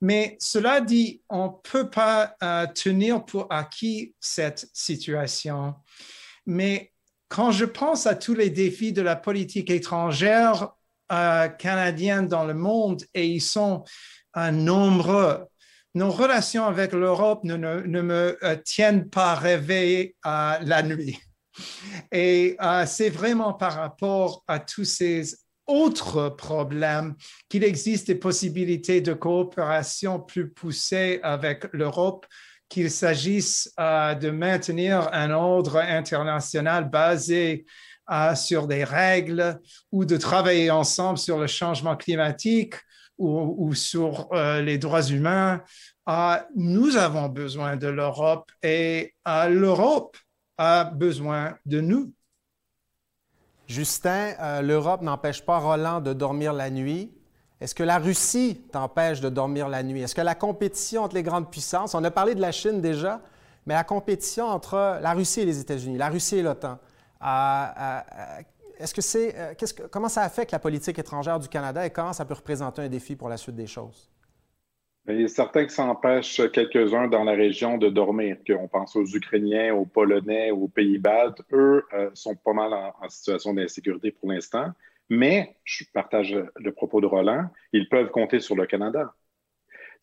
Mais cela dit, on ne peut pas euh, tenir pour acquis cette situation. Mais quand je pense à tous les défis de la politique étrangère canadienne dans le monde, et ils sont nombreux, nos relations avec l'Europe ne, me euh, tiennent pas à la nuit. Et euh, c'est vraiment par rapport à tous ces autres problèmes qu'il existe des possibilités de coopération plus poussées avec l'Europe, qu'il s'agisse euh, de maintenir un ordre international basé sur des règles ou de travailler ensemble sur le changement climatique ou, sur euh, les droits humains, euh, nous avons besoin de l'Europe et euh, l'Europe a besoin de nous. Justin, l'Europe n'empêche pas Roland de dormir la nuit. Est-ce que la Russie t'empêche de dormir la nuit? Est-ce que la compétition entre les grandes puissances, on a parlé de la Chine déjà, mais la compétition entre la Russie et les États-Unis, la Russie et l'OTAN, est-ce que c'est, euh, comment ça affecte la politique étrangère du Canada et comment ça peut représenter un défi pour la suite des choses? Il est certain que ça empêche quelques-uns dans la région de dormir. On pense aux Ukrainiens, aux Polonais, aux Pays-Baltes. Eux euh, sont pas mal en, situation d'insécurité pour l'instant. Mais, je partage le propos de Roland, ils peuvent compter sur le Canada.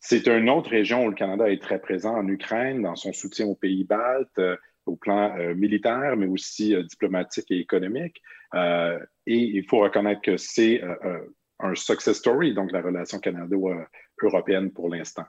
C'est une autre région où le Canada est très présent en Ukraine, dans son soutien aux Pays-Baltes, euh, au plan militaire, mais aussi diplomatique et économique. Euh, et il faut reconnaître que c'est euh, euh, un success story, donc la relation canado-européenne pour l'instant.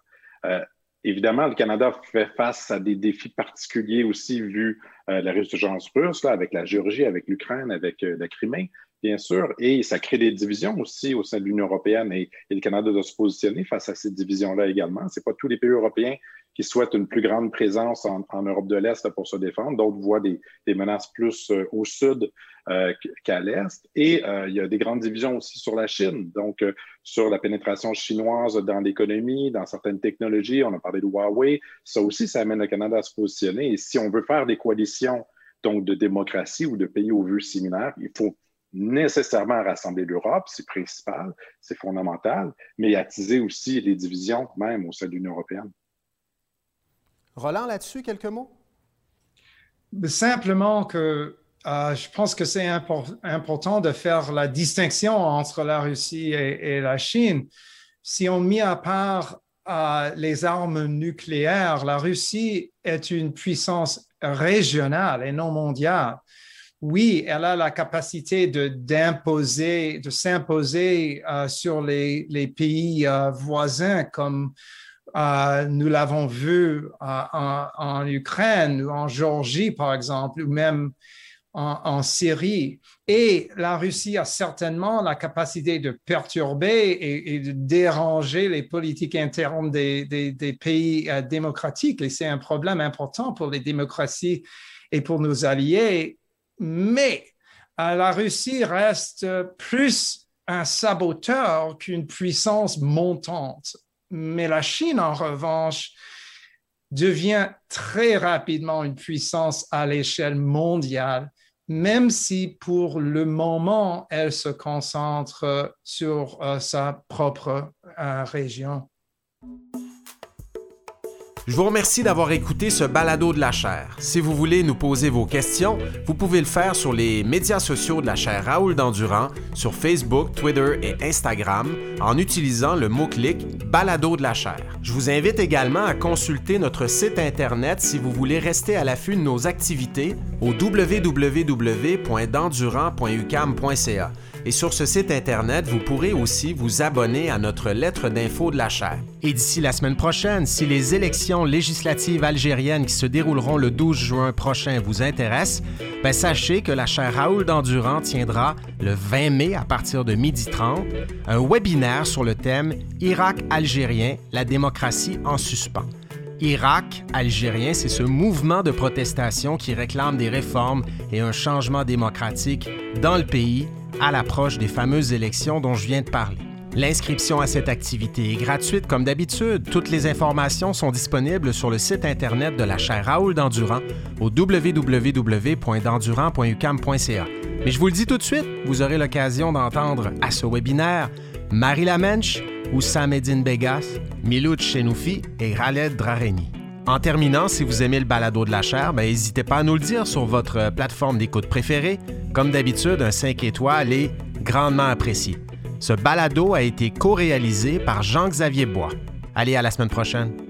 Évidemment, le Canada fait face à des défis particuliers aussi vu la résurgence russe, là, avec la Géorgie, avec l'Ukraine, avec la Crimée, bien sûr, et ça crée des divisions aussi au sein de l'Union européenne et, le Canada doit se positionner face à ces divisions-là également. Ce n'est pas tous les pays européens qui souhaitent une plus grande présence en, Europe de l'Est pour se défendre. D'autres voient des, menaces plus euh, au sud euh, qu'à l'Est. Et euh, il y a des grandes divisions aussi sur la Chine, donc sur la pénétration chinoise dans l'économie, dans certaines technologies. On a parlé de Huawei. Ça aussi, ça amène le Canada à se positionner. Et si on veut faire des coalitions donc de démocratie ou de pays aux vues similaires, il faut nécessairement rassembler l'Europe, c'est principal, c'est fondamental, mais attiser aussi les divisions même au sein de l'Union européenne. Roland, là-dessus, quelques mots? Simplement que euh, je pense que c'est important de faire la distinction entre la Russie et, la Chine. si on met à part les armes nucléaires, la Russie est une puissance régionale et non mondiale. Oui, elle a la capacité de s'imposer euh, sur les, pays euh, voisins comme euh, nous l'avons vu en, en, Ukraine ou en Géorgie, par exemple, ou même en, Syrie. Et la Russie a certainement la capacité de perturber et, de déranger les politiques internes des, pays euh, démocratiques. Et c'est un problème important pour les démocraties et pour nos alliés. Mais euh, la Russie reste plus un saboteur qu'une puissance montante. Mais la Chine, en revanche, devient très rapidement une puissance à l'échelle mondiale même si pour le moment, elle se concentre sur euh, sa propre euh, région. Je vous remercie d'avoir écouté ce balado de la chaire. Si vous voulez nous poser vos questions, vous pouvez le faire sur les médias sociaux de la chaire Raoul Dandurand, sur Facebook, Twitter et Instagram, en utilisant le mot-clic balado de la chaire. Je vous invite également à consulter notre site Internet si vous voulez rester à l'affût de nos activités au www.dandurand.ucam.ca. Et sur ce site Internet, vous pourrez aussi vous abonner à notre lettre d'info de la chaire. Et d'ici la semaine prochaine, si les élections législatives algériennes qui se dérouleront le 12 juin prochain vous intéressent, ben sachez que la chaire Raoul d'Endurant tiendra le 20 mai à partir de 12h30 un webinaire sur le thème Irak algérien, la démocratie en suspens. Irak algérien, c'est ce mouvement de protestation qui réclame des réformes et un changement démocratique dans le pays à l'approche des fameuses élections dont je viens de parler. L'inscription à cette activité est gratuite comme d'habitude. Toutes les informations sont disponibles sur le site Internet de la chaire Raoul d'Endurant au www.dendurant.ucam.ca. Mais je vous le dis tout de suite, vous aurez l'occasion d'entendre à ce webinaire Marie Lamenche, Oussam Begas, Milouch Chenoufi et Khaled Drareni. En terminant, si vous aimez le balado de la chair, ben, n'hésitez pas à nous le dire sur votre plateforme d'écoute préférée. Comme d'habitude, un 5 étoiles est grandement apprécié. Ce balado a été co-réalisé par Jean-Xavier Bois. Allez, à la semaine prochaine.